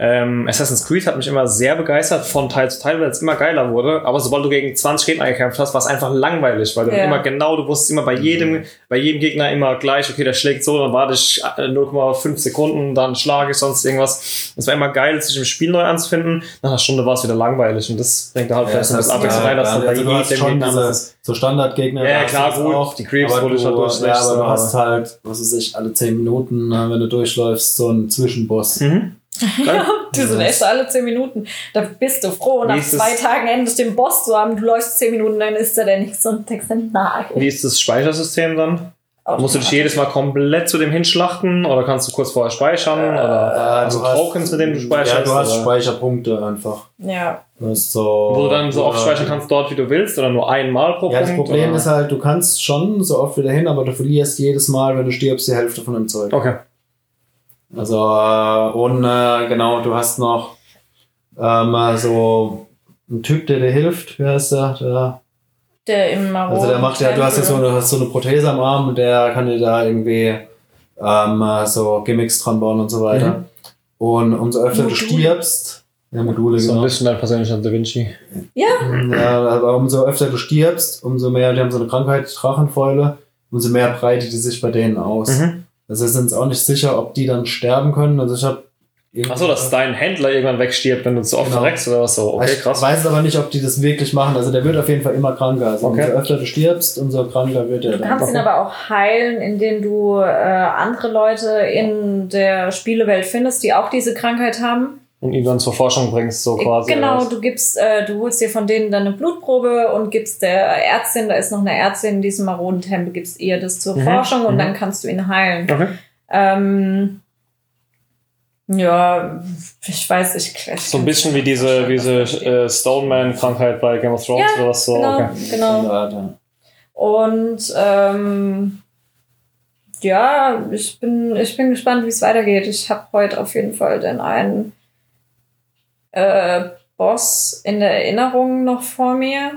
ähm, Assassin's Creed hat mich immer sehr begeistert, von Teil zu Teil, weil es immer geiler wurde. Aber sobald du gegen 20 Gegner gekämpft hast, war es einfach langweilig, weil du Ja. immer genau, du wusstest immer bei jedem, bei jedem Gegner immer gleich, okay, der schlägt so, dann warte ich äh, 0,5 Sekunden, dann schlage ich sonst irgendwas. Es war immer geil, sich im Spiel neu anzufinden. Nach einer Stunde war es wieder langweilig und das bringt da halt vielleicht so ein bisschen Abwechslung rein, dass dann bei also jedem Gegner diese, anders ist. so Standardgegner. Ja, klar, gut, die Creeps, aber wo du du, schon ja, durchschlägst, aber du hast halt, was weiß ich, alle 10 Minuten, äh, wenn du durchläufst, so einen Zwischenboss. Mhm. (laughs) Die sind echt alle zehn Minuten. Da bist du froh, nach zwei Tagen endlich den Boss zu haben. Du läufst zehn Minuten, dann ist da der nächste und denkst dann, na, Wie ist das Speichersystem dann? Musst du dich jedes Mal komplett zu dem hinschlachten oder kannst du kurz vorher speichern? oder Äh, also du hast- Tokens, mit denen du speicherst? Ja, du hast oder? Speicherpunkte einfach. Ja. Du so, Wo du dann so oft speichern kannst, dort wie du willst oder nur einmal pro Ja, Punkt? das Problem oder? ist halt, du kannst schon so oft wieder hin, aber du verlierst jedes Mal, wenn du stirbst, die Hälfte von dem Zeug. Okay. Also, äh, und äh, genau, du hast noch ähm, so einen Typ, der dir hilft. Wie heißt der? der Der im Maroden also, der macht ja, du hast ja so eine, hast so eine Prothese am Arm und der kann dir da irgendwie ähm, äh, so Gimmicks dran bauen und so weiter. Und umso öfter du Module. stirbst, ja, Module, So ein genau. bisschen dein persönlicher Da Vinci. Ja, Ja, aber umso öfter du stirbst, umso mehr, die haben so eine Krankheit, Drachenfäule, umso mehr breitet die sich bei denen aus. Mhm. Also wir sind uns auch nicht sicher, ob die dann sterben können. Also ich habe Achso, dass dein Händler irgendwann wegstirbt, wenn du zu oft Genau. verreckst oder was so. Okay, ich krass. weiß aber nicht, ob die das wirklich machen. Also der wird auf jeden Fall immer kranker. Also Okay. umso öfter du stirbst, umso kranker wird er du dann. kannst ihn aber auch heilen, indem du äh, andere Leute in der Spielewelt findest, die auch diese Krankheit haben. Und ihn dann zur Forschung bringst, so quasi. genau, du gibst, äh, du holst dir von denen dann eine Blutprobe und gibst der Ärztin, da ist noch eine Ärztin in diesem maroden Tempel, gibst ihr das zur Mhm, Forschung und mhm. dann kannst du ihn heilen. Okay. Ähm, ja, ich weiß, ich ich So ein bisschen wie diese, wie diese äh, Stoneman-Krankheit bei Game of Thrones Ja, oder was so. genau, Okay. genau. Und ähm, ja, ich bin, ich bin gespannt, wie es weitergeht. Ich habe heute auf jeden Fall den einen äh, Boss in der Erinnerung noch vor mir.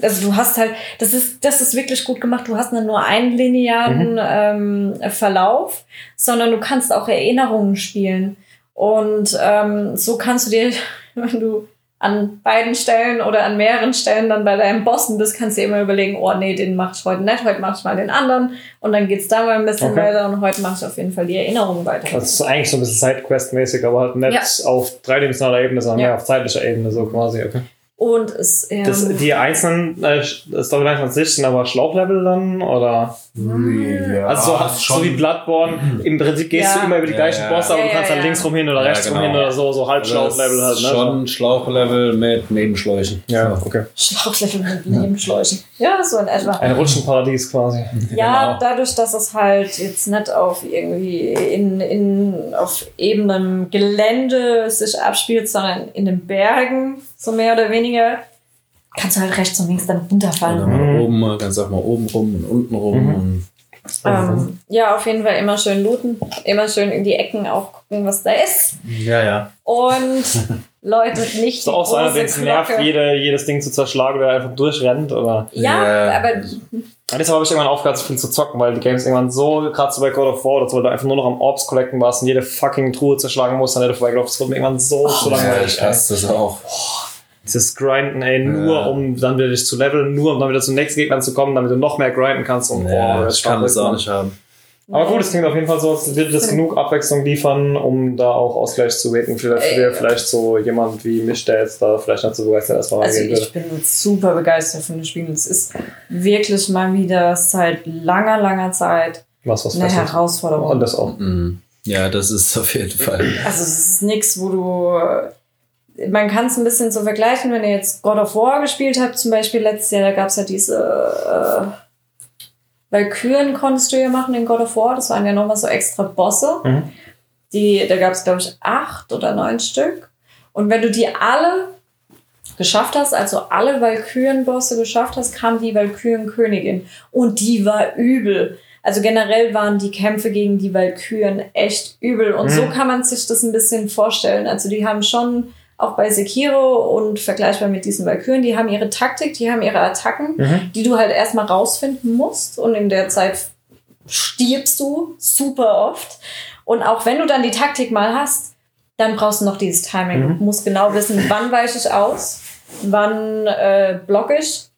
Also du hast halt, das ist, das ist wirklich gut gemacht. Du hast nicht nur einen linearen ähm, Verlauf, sondern du kannst auch Erinnerungen spielen. Und ähm, so kannst du dir, (laughs) wenn du an beiden Stellen oder an mehreren Stellen dann bei deinem Bossen bist, kannst du immer überlegen, oh nee, den mach ich heute nicht, heute mach ich mal den anderen und dann geht's da mal ein bisschen Okay. weiter und heute mache ich auf jeden Fall die Erinnerung weiter. Das ist eigentlich so ein bisschen Sidequest-mäßig, aber halt nicht Ja. auf dreidimensionaler Ebene, sondern Ja. mehr auf zeitlicher Ebene, so quasi. Okay. Und es ähm, Das, die einzelnen äh, Storylines an sich sind aber Schlauchlevel dann? Oder? Ja, also so, so wie Bloodborne, im Prinzip gehst Ja. du immer über die Ja, gleichen ja. Bosse, aber Ja, du kannst ja, dann ja. links rum hin oder Ja, rechts rum genau. hin oder so, so halb Schlauchlevel halt, ne? Schon Schlauchlevel mit Nebenschläuchen. Ja, okay. Schlauchlevel mit Nebenschläuchen. Ja, so in etwa. Ein Rutschenparadies quasi. Ja, Genau. dadurch, dass es halt jetzt nicht auf irgendwie in, in auf ebenem Gelände sich abspielt, sondern in den Bergen, so mehr oder weniger, kannst du halt rechts und links dann runterfallen. Also mal oben, mal, ganz auch mal oben rum und unten rum. Mhm. Und Ähm, ja, auf jeden Fall immer schön looten, immer schön in die Ecken auch gucken, was da ist. ja, ja. Und (laughs) Leute nicht Ist die auch so einer, den es nervt, jede, jedes Ding zu zerschlagen, der einfach durchrennt, oder? Ja, Ja. aber Und deshalb habe ich irgendwann aufgehört, so viel zu zocken, weil die Games irgendwann so, gerade so bei God of War, dass du einfach nur noch am Orbs collecten warst und jede fucking Truhe zerschlagen musst, dann hätte du vorbeigelaufen. Das wurde mir irgendwann so zu ja langweilig. ich ey. hasse das auch. Dieses Grinden, ey, nur Ja. um dann wieder dich zu leveln, nur um dann wieder zum nächsten Gegner zu kommen, damit du noch mehr grinden kannst. Und, Ja, boah, ich kann das auch nicht haben. Aber gut, es klingt auf jeden Fall so, als würde das genug Abwechslung liefern, um da auch Ausgleich zu wecken. Vielleicht, Ey. für vielleicht so jemand wie mich, der jetzt da vielleicht nicht so begeistert erstmal Also reingehen würde. ich bin super begeistert von dem Spiel. Es ist wirklich mal wieder seit langer, langer Zeit Was, was eine. Herausforderung. Und das auch. Mhm. Ja, das ist auf jeden Fall. Also es ist nichts, wo du. Man kann es ein bisschen so vergleichen, wenn ihr jetzt God of War gespielt habt, zum Beispiel letztes Jahr, da gab es ja diese äh, Valkyren konntest du ja machen in God of War. Das waren ja nochmal so extra Bosse. Mhm. Die, da gab es, glaube ich, acht oder neun Stück. Und wenn du die alle geschafft hast, also alle Valkyren-Bosse geschafft hast, kam die Valkyren-Königin. Und die war übel. Also generell waren die Kämpfe gegen die Valkyren echt übel. Und Mhm. so kann man sich das ein bisschen vorstellen. Also die haben schon auch bei Sekiro und vergleichbar mit diesen Valkyren, die haben ihre Taktik, die haben ihre Attacken, Mhm. die du halt erstmal rausfinden musst. Und in der Zeit stirbst du super oft. Und auch wenn du dann die Taktik mal hast, dann brauchst du noch dieses Timing. Mhm. Du musst genau wissen, wann weiche ich aus, wann äh, block ich,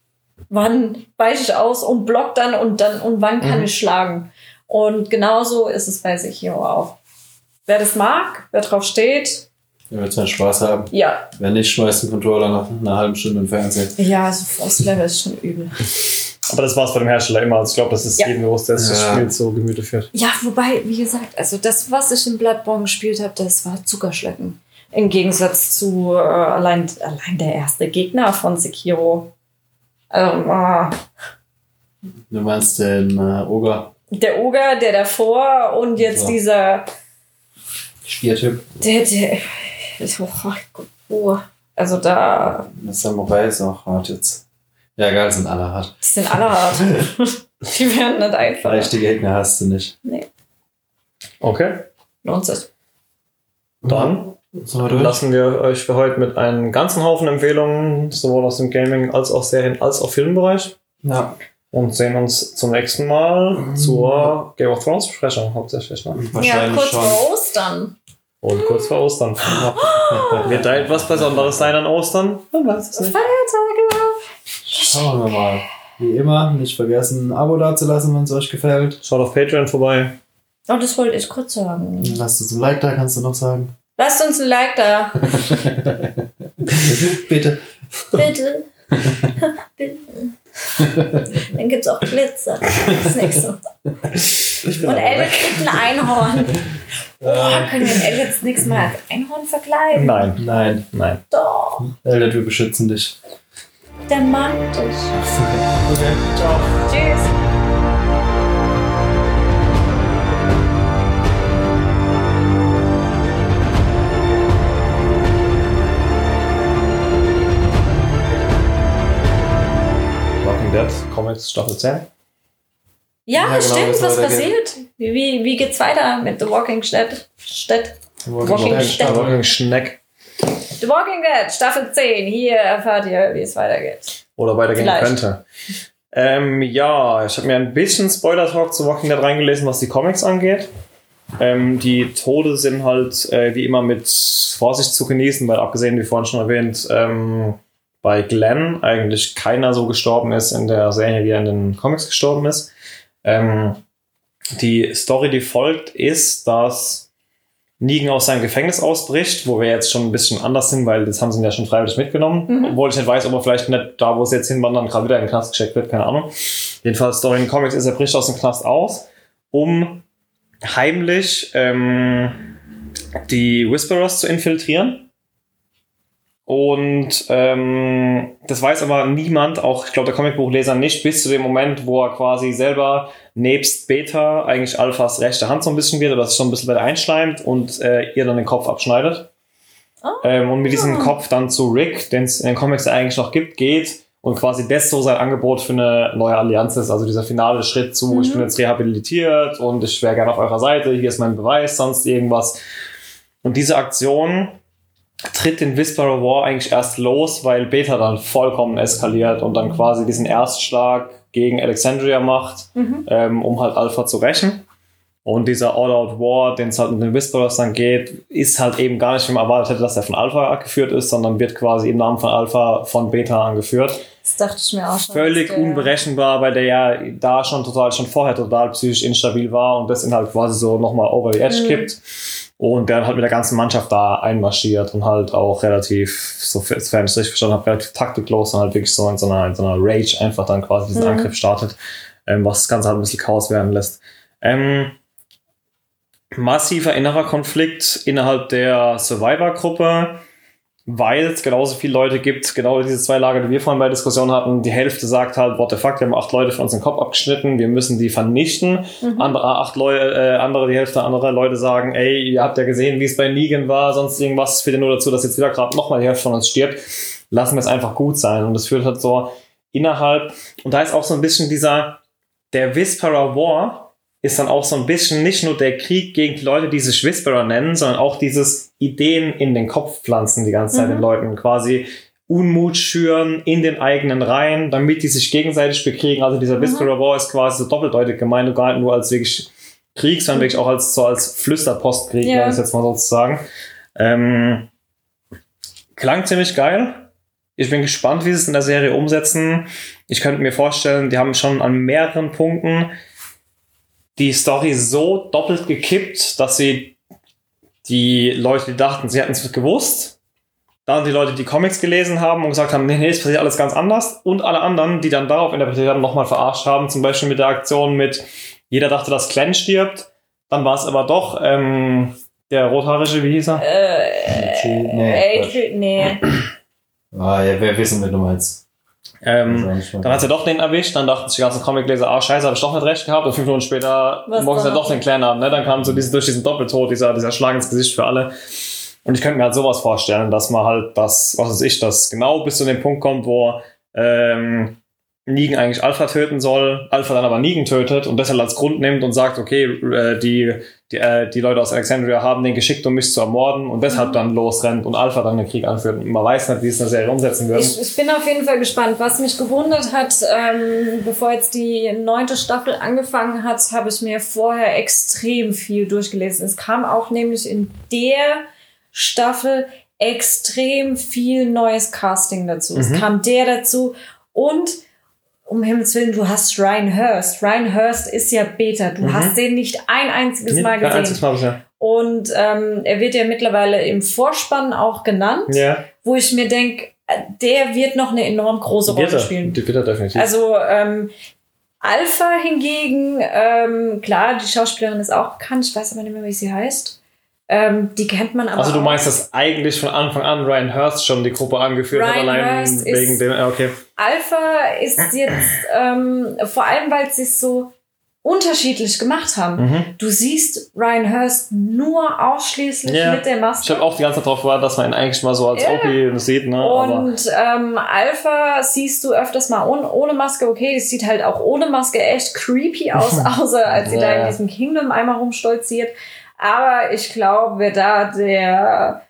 wann weiche ich aus und block dann und dann und wann kann Mhm. ich schlagen. Und genauso ist es bei Sekiro auch. Wer das mag, wer drauf steht, Ihr werdet seinen Spaß haben. ja. Wenn nicht, schmeißt den Controller nach einer halben Stunde im Fernsehen. Ja, also Force Level ist schon übel. (laughs) Aber das war es bei dem Hersteller immer. Also ich glaube, das ist Ja. jedem bewusst, der sich das Ja. Spiel so gemütlich führt. Ja, wobei, wie gesagt, also das, was ich in Bloodborne gespielt habe, das war Zuckerschlecken. Im Gegensatz zu äh, allein, allein der erste Gegner von Sekiro. Ähm, äh, Du meinst den äh, Oger, der Oger, der davor und jetzt Ja. dieser, Stiertyp. der, der, Gott, oh. also da, Der Samurai ist auch hart jetzt. Ja, geil, sind alle hart. die sind alle hart. (laughs) die werden nicht einfach. Leichte Gegner hast du nicht. Okay, Lohnt sich. dann wir lassen wir euch für heute mit einem ganzen Haufen Empfehlungen, sowohl aus dem Gaming als auch Serien als auch Filmbereich. Ja. Und sehen uns zum nächsten Mal zur Game of Thrones Besprechung hauptsächlich. Ne? Ja, Wahrscheinlich kurz schon. vor Ostern. Und kurz vor Ostern. Wird da etwas Besonderes sein an Ostern? Man weiß es nicht. Feiertage. Schauen wir mal. Wie immer, nicht vergessen, ein Abo dazulassen, wenn es euch gefällt. Schaut auf Patreon vorbei. Oh, das wollte ich kurz sagen. Lasst uns ein Like da, kannst du noch sagen. Lasst uns ein Like da. (laughs) Bitte. Bitte. (laughs) Bitte. Dann gibt's auch Glitzer. Das nächste. Und Elliot kriegt ein Einhorn. Oh, können wir Elliot das nächste Mal als Einhorn verkleiden? Nein, Nein. nein. Doch, Elliot, wir beschützen dich. der mag dich. Okay, ciao. Tschüss. Comics Staffel 10. Ja, Ja, genau, stimmt, was passiert? Wie, wie, wie geht's weiter mit The Walking Dead? Dead? Walking Walking Schneck. The Walking Dead, Staffel 10. Hier erfahrt ihr, wie es weitergeht. Oder weitergehen Vielleicht. könnte. Ähm, ja, ich habe mir ein bisschen Spoiler-Talk zu Walking Dead reingelesen, was die Comics angeht. Ähm, die Tode sind halt äh, wie immer mit Vorsicht zu genießen, weil abgesehen, wie vorhin schon erwähnt, ähm, bei Glenn eigentlich keiner so gestorben ist in der Serie, wie er in den Comics gestorben ist. Ähm, die Story, die folgt, ist, dass Negan aus seinem Gefängnis ausbricht, wo wir jetzt schon ein bisschen anders sind, weil das haben sie ihn ja schon freiwillig mitgenommen. Mhm. Obwohl ich nicht weiß, ob er vielleicht nicht da, wo es jetzt hinwandern, gerade wieder in den Knast gecheckt wird, keine Ahnung. Jedenfalls, Story in den Comics ist, er bricht aus dem Knast aus, um heimlich ähm, die Whisperers zu infiltrieren. Und ähm, das weiß aber niemand, auch ich glaube der Comicbuchleser nicht, bis zu dem Moment, wo er quasi selber nebst Beta eigentlich Alphas rechte Hand so ein bisschen wird oder sich so ein bisschen weiter einschleimt und äh, ihr dann den Kopf abschneidet. Ah. Ähm, und mit diesem Kopf dann zu Rick, den es in den Comics ja eigentlich noch gibt, geht und quasi das so sein Angebot für eine neue Allianz ist. Also dieser finale Schritt zu, ich bin jetzt rehabilitiert und ich wäre gerne auf eurer Seite, hier ist mein Beweis, sonst irgendwas. Und diese Aktion tritt den Whisperer War eigentlich erst los, weil Beta dann vollkommen eskaliert und dann quasi diesen Erstschlag gegen Alexandria macht, ähm, um halt Alpha zu rächen. Und dieser All-Out War, den es halt mit den Whisperers dann geht, ist halt eben gar nicht, wie man erwartet hätte, dass er von Alpha geführt ist, sondern wird quasi im Namen von Alpha von Beta angeführt. Das dachte ich mir auch schon. Völlig unberechenbar, weil der ja da schon total, schon vorher total psychisch instabil war und das ihn halt quasi so nochmal over the edge Mhm. kippt. Und der halt mit der ganzen Mannschaft da einmarschiert und halt auch relativ, sofern ich es richtig verstanden habe, relativ taktiklos und halt wirklich so in so einer, in so einer Rage einfach dann quasi diesen Mhm. Angriff startet, ähm, was das Ganze halt ein bisschen Chaos werden lässt. Ähm, massiver innerer Konflikt innerhalb der Survivor-Gruppe, weil es genauso viele Leute gibt, genau diese zwei Lager, die wir vorhin bei Diskussion hatten. Die Hälfte sagt halt, what the fuck, wir haben acht Leute von uns den Kopf abgeschnitten, wir müssen die vernichten. Andere acht Leute, äh, andere, die Hälfte anderer Leute sagen, ey, ihr habt ja gesehen, wie es bei Negan war, sonst irgendwas, es führt ja nur dazu, dass jetzt wieder gerade nochmal die Hälfte von uns stirbt. Lassen wir es einfach gut sein. Und das führt halt so innerhalb, und da ist auch so ein bisschen dieser, der Whisperer War, ist dann auch so ein bisschen nicht nur der Krieg gegen die Leute, die sich Whisperer nennen, sondern auch dieses Ideen in den Kopf pflanzen die ganze Zeit Mhm. den Leuten. Quasi Unmut schüren in den eigenen Reihen, damit die sich gegenseitig bekriegen. Also dieser Whisperer War ist quasi so doppeldeutig gemeint gar nicht nur als wirklich Krieg, sondern wirklich auch als, so als Flüsterpostkrieg, Ja. wenn ich jetzt mal sozusagen. Ähm, klang ziemlich geil. Ich bin gespannt, wie sie es in der Serie umsetzen. Ich könnte mir vorstellen, die haben schon an mehreren Punkten die Story so doppelt gekippt, dass sie die Leute, die dachten, sie hätten es gewusst, dann die Leute, die Comics gelesen haben und gesagt haben, nee, nee, es passiert alles ganz anders und alle anderen, die dann darauf interpretiert haben, nochmal verarscht haben, zum Beispiel mit der Aktion mit, jeder dachte, dass Glenn stirbt, dann war es aber doch ähm, der Rothaarige, wie hieß er? Äh, nee. Adrian, nee. ah, ja, wir wissen, wen du meinst. Ähm, Dann Dann hat sie doch den erwischt, dann dachten sich die ganzen Comicleser, ah scheiße, habe ich doch nicht recht gehabt. Und fünf Minuten später Was morgen sie dann? doch den Clan haben. Ne? Dann kam so diesen, durch diesen Doppeltod, dieser, dieser Schlag ins Gesicht für alle. Und ich könnte mir halt sowas vorstellen, dass man halt das, was weiß ich, das genau bis zu dem Punkt kommt, wo ähm, Negan eigentlich Alpha töten soll, Alpha dann aber Negan tötet und das halt als Grund nimmt und sagt, okay, äh, die, die, äh, die Leute aus Alexandria haben den geschickt, um mich zu ermorden und deshalb dann losrennt und Alpha dann den Krieg anführt. Und man weiß nicht, wie es in der Serie umsetzen würden. Ich, ich bin auf jeden Fall gespannt. Was mich gewundert hat, ähm, bevor jetzt die neunte Staffel angefangen hat, habe ich mir vorher extrem viel durchgelesen. Es kam auch nämlich in der Staffel extrem viel neues Casting dazu. Es Mhm. kam der dazu und um Himmels Willen, du hast Ryan Hurst. Ryan Hurst ist ja Beta. Du Mhm. hast den nicht ein einziges Nee, Mal gesehen. einziges Mal bisher. Und ähm, er wird ja mittlerweile im Vorspann auch genannt Ja. wo ich mir denke, der wird noch eine enorm große Rolle Wird er. spielen. Die wird er definitiv. Also ähm, Alpha hingegen, ähm, klar, die Schauspielerin ist auch bekannt, ich weiß aber nicht mehr, wie sie heißt. Ähm, die kennt man aber also du meinst, dass eigentlich von Anfang an Ryan Hurst schon die Gruppe angeführt hat, Ryan allein Hurst wegen dem, ja, okay. Alpha ist jetzt, ähm, vor allem, weil sie es so unterschiedlich gemacht haben. Mhm. Du siehst Ryan Hurst nur ausschließlich Ja. mit der Ich Maske. habe auch die ganze Zeit darauf gewartet, dass man ihn eigentlich mal so als Ja. OP sieht, ne? Und ähm, Alpha siehst du öfters mal ohne, ohne Maske. Okay, das sieht halt auch ohne Maske echt creepy aus, (laughs) außer als sie Ja, da in diesem Kingdom einmal rumstolziert. Aber ich glaube, wer da der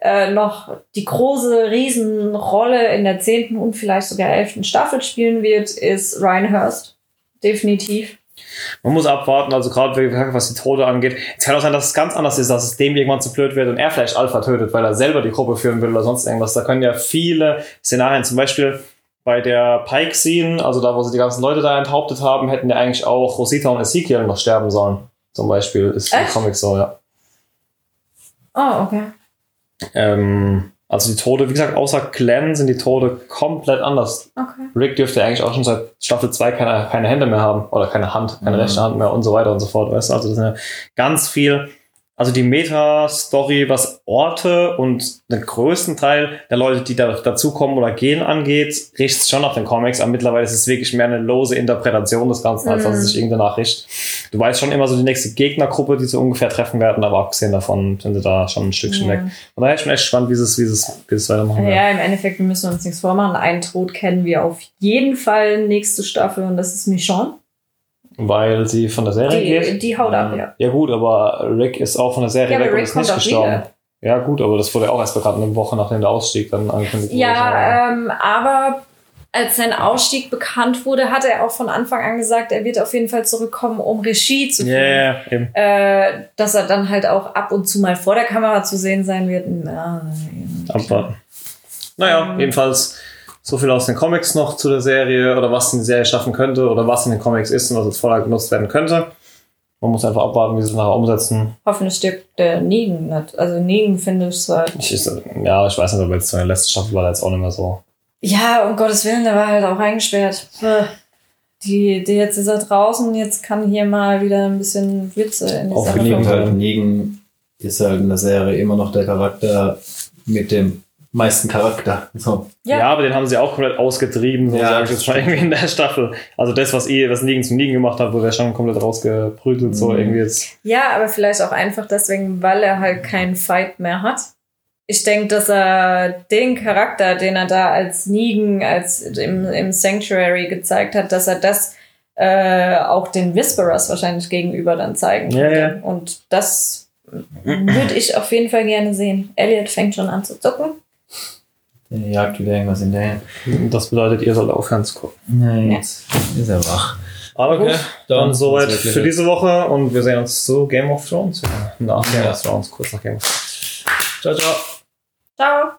äh, noch die große Riesenrolle in der zehnten und vielleicht sogar elften Staffel spielen wird, ist Ryan Hurst. Definitiv. man muss abwarten, also gerade was die Tode angeht. Es kann auch sein, dass es ganz anders ist, dass es dem irgendwann zu blöd wird und er vielleicht Alpha tötet, weil er selber die Gruppe führen will oder sonst irgendwas. Da können ja viele Szenarien, zum Beispiel bei der Pike-Scene, also da, wo sie die ganzen Leute da enthauptet haben, hätten ja eigentlich auch Rosita und Ezekiel noch sterben sollen. Zum Beispiel ist Echt? Comic so, ja. Oh, okay. Ähm, also die Tode, wie gesagt, außer Clem sind die Tode komplett anders. Okay. Rick dürfte eigentlich auch schon seit Staffel 2 keine, keine Hände mehr haben oder keine Hand, keine Mhm. rechte Hand mehr und so weiter und so fort. Weißt du? Also das ist ja ganz viel. Also die Meta-Story, was Orte und den größten Teil der Leute, die da dazukommen oder gehen angeht, richtet schon nach den Comics, aber mittlerweile ist es wirklich mehr eine lose Interpretation des Ganzen, als dass es Mhm. sich irgendeine Nachricht. Du weißt schon immer so die nächste Gegnergruppe, die sie ungefähr treffen werden, aber abgesehen davon sind sie da schon ein Stückchen weg. Von daher ist schon echt spannend, wie sie es, wie sie es, wie sie es weitermachen werden. Ja, im Endeffekt, wir müssen uns nichts vormachen. Einen Tod kennen wir auf jeden Fall nächste Staffel und das ist Michonne. Weil sie von der Serie Die, geht. die haut ab, ja. Ja gut, aber Rick ist auch von der Serie Ja, weg und ist nicht gestorben. wieder. Ja gut, aber das wurde auch erst bekannt eine Woche nachdem der Ausstieg dann angekündigt wurde. Ja, ähm, aber als sein Ausstieg bekannt wurde, hat er auch von Anfang an gesagt, er wird auf jeden Fall zurückkommen, um Regie zu führen. ja, eben. Äh, dass er dann halt auch ab und zu mal vor der Kamera zu sehen sein wird. Ja, Abwarten. Naja, Ähm. jedenfalls so viel aus den Comics noch zu der Serie oder was die Serie schaffen könnte oder was in den Comics ist und was als Vorlage genutzt werden könnte. Man muss einfach abwarten, wie sie es nachher umsetzen. Hoffentlich stirbt der Negan nicht. Also Negan finde ich so. Ich, ja, ich weiß nicht, aber jetzt in der letzten Staffel war der jetzt auch nicht mehr so. Ja, um Gottes Willen, der war halt auch eingesperrt. Die, die jetzt ist er draußen, jetzt kann hier mal wieder ein bisschen Witze in die Auf Sache. Negan, halt, Negan ist halt in der Serie immer noch der Charakter mit dem meisten Charakter. So. Ja. Ja. aber den haben sie auch komplett ausgetrieben, so Ja, sage ich jetzt schon irgendwie in der Staffel. Also das, was ihr, was Negan zu Negan gemacht hat, wurde ja schon komplett rausgeprügelt, so Mhm. irgendwie jetzt. Ja, aber vielleicht auch einfach deswegen, weil er halt keinen Fight mehr hat. Ich denke, dass er den Charakter, den er da als Negan, als im, im Sanctuary gezeigt hat, dass er das äh, auch den Whisperers wahrscheinlich gegenüber dann zeigen Ja, könnte. ja. Und das würde ich auf jeden Fall gerne sehen. Elliot fängt schon an zu zucken. Jagt wieder irgendwas hinterher. Und Das bedeutet, ihr sollt aufhören zu gucken. Nein, Ja. jetzt ist er wach. Aber Okay, gut, dann dann soweit für diese Woche und wir sehen uns zu Game of Thrones. Nach Game of Thrones, kurz nach Game of Thrones. Ciao, ciao. Ciao.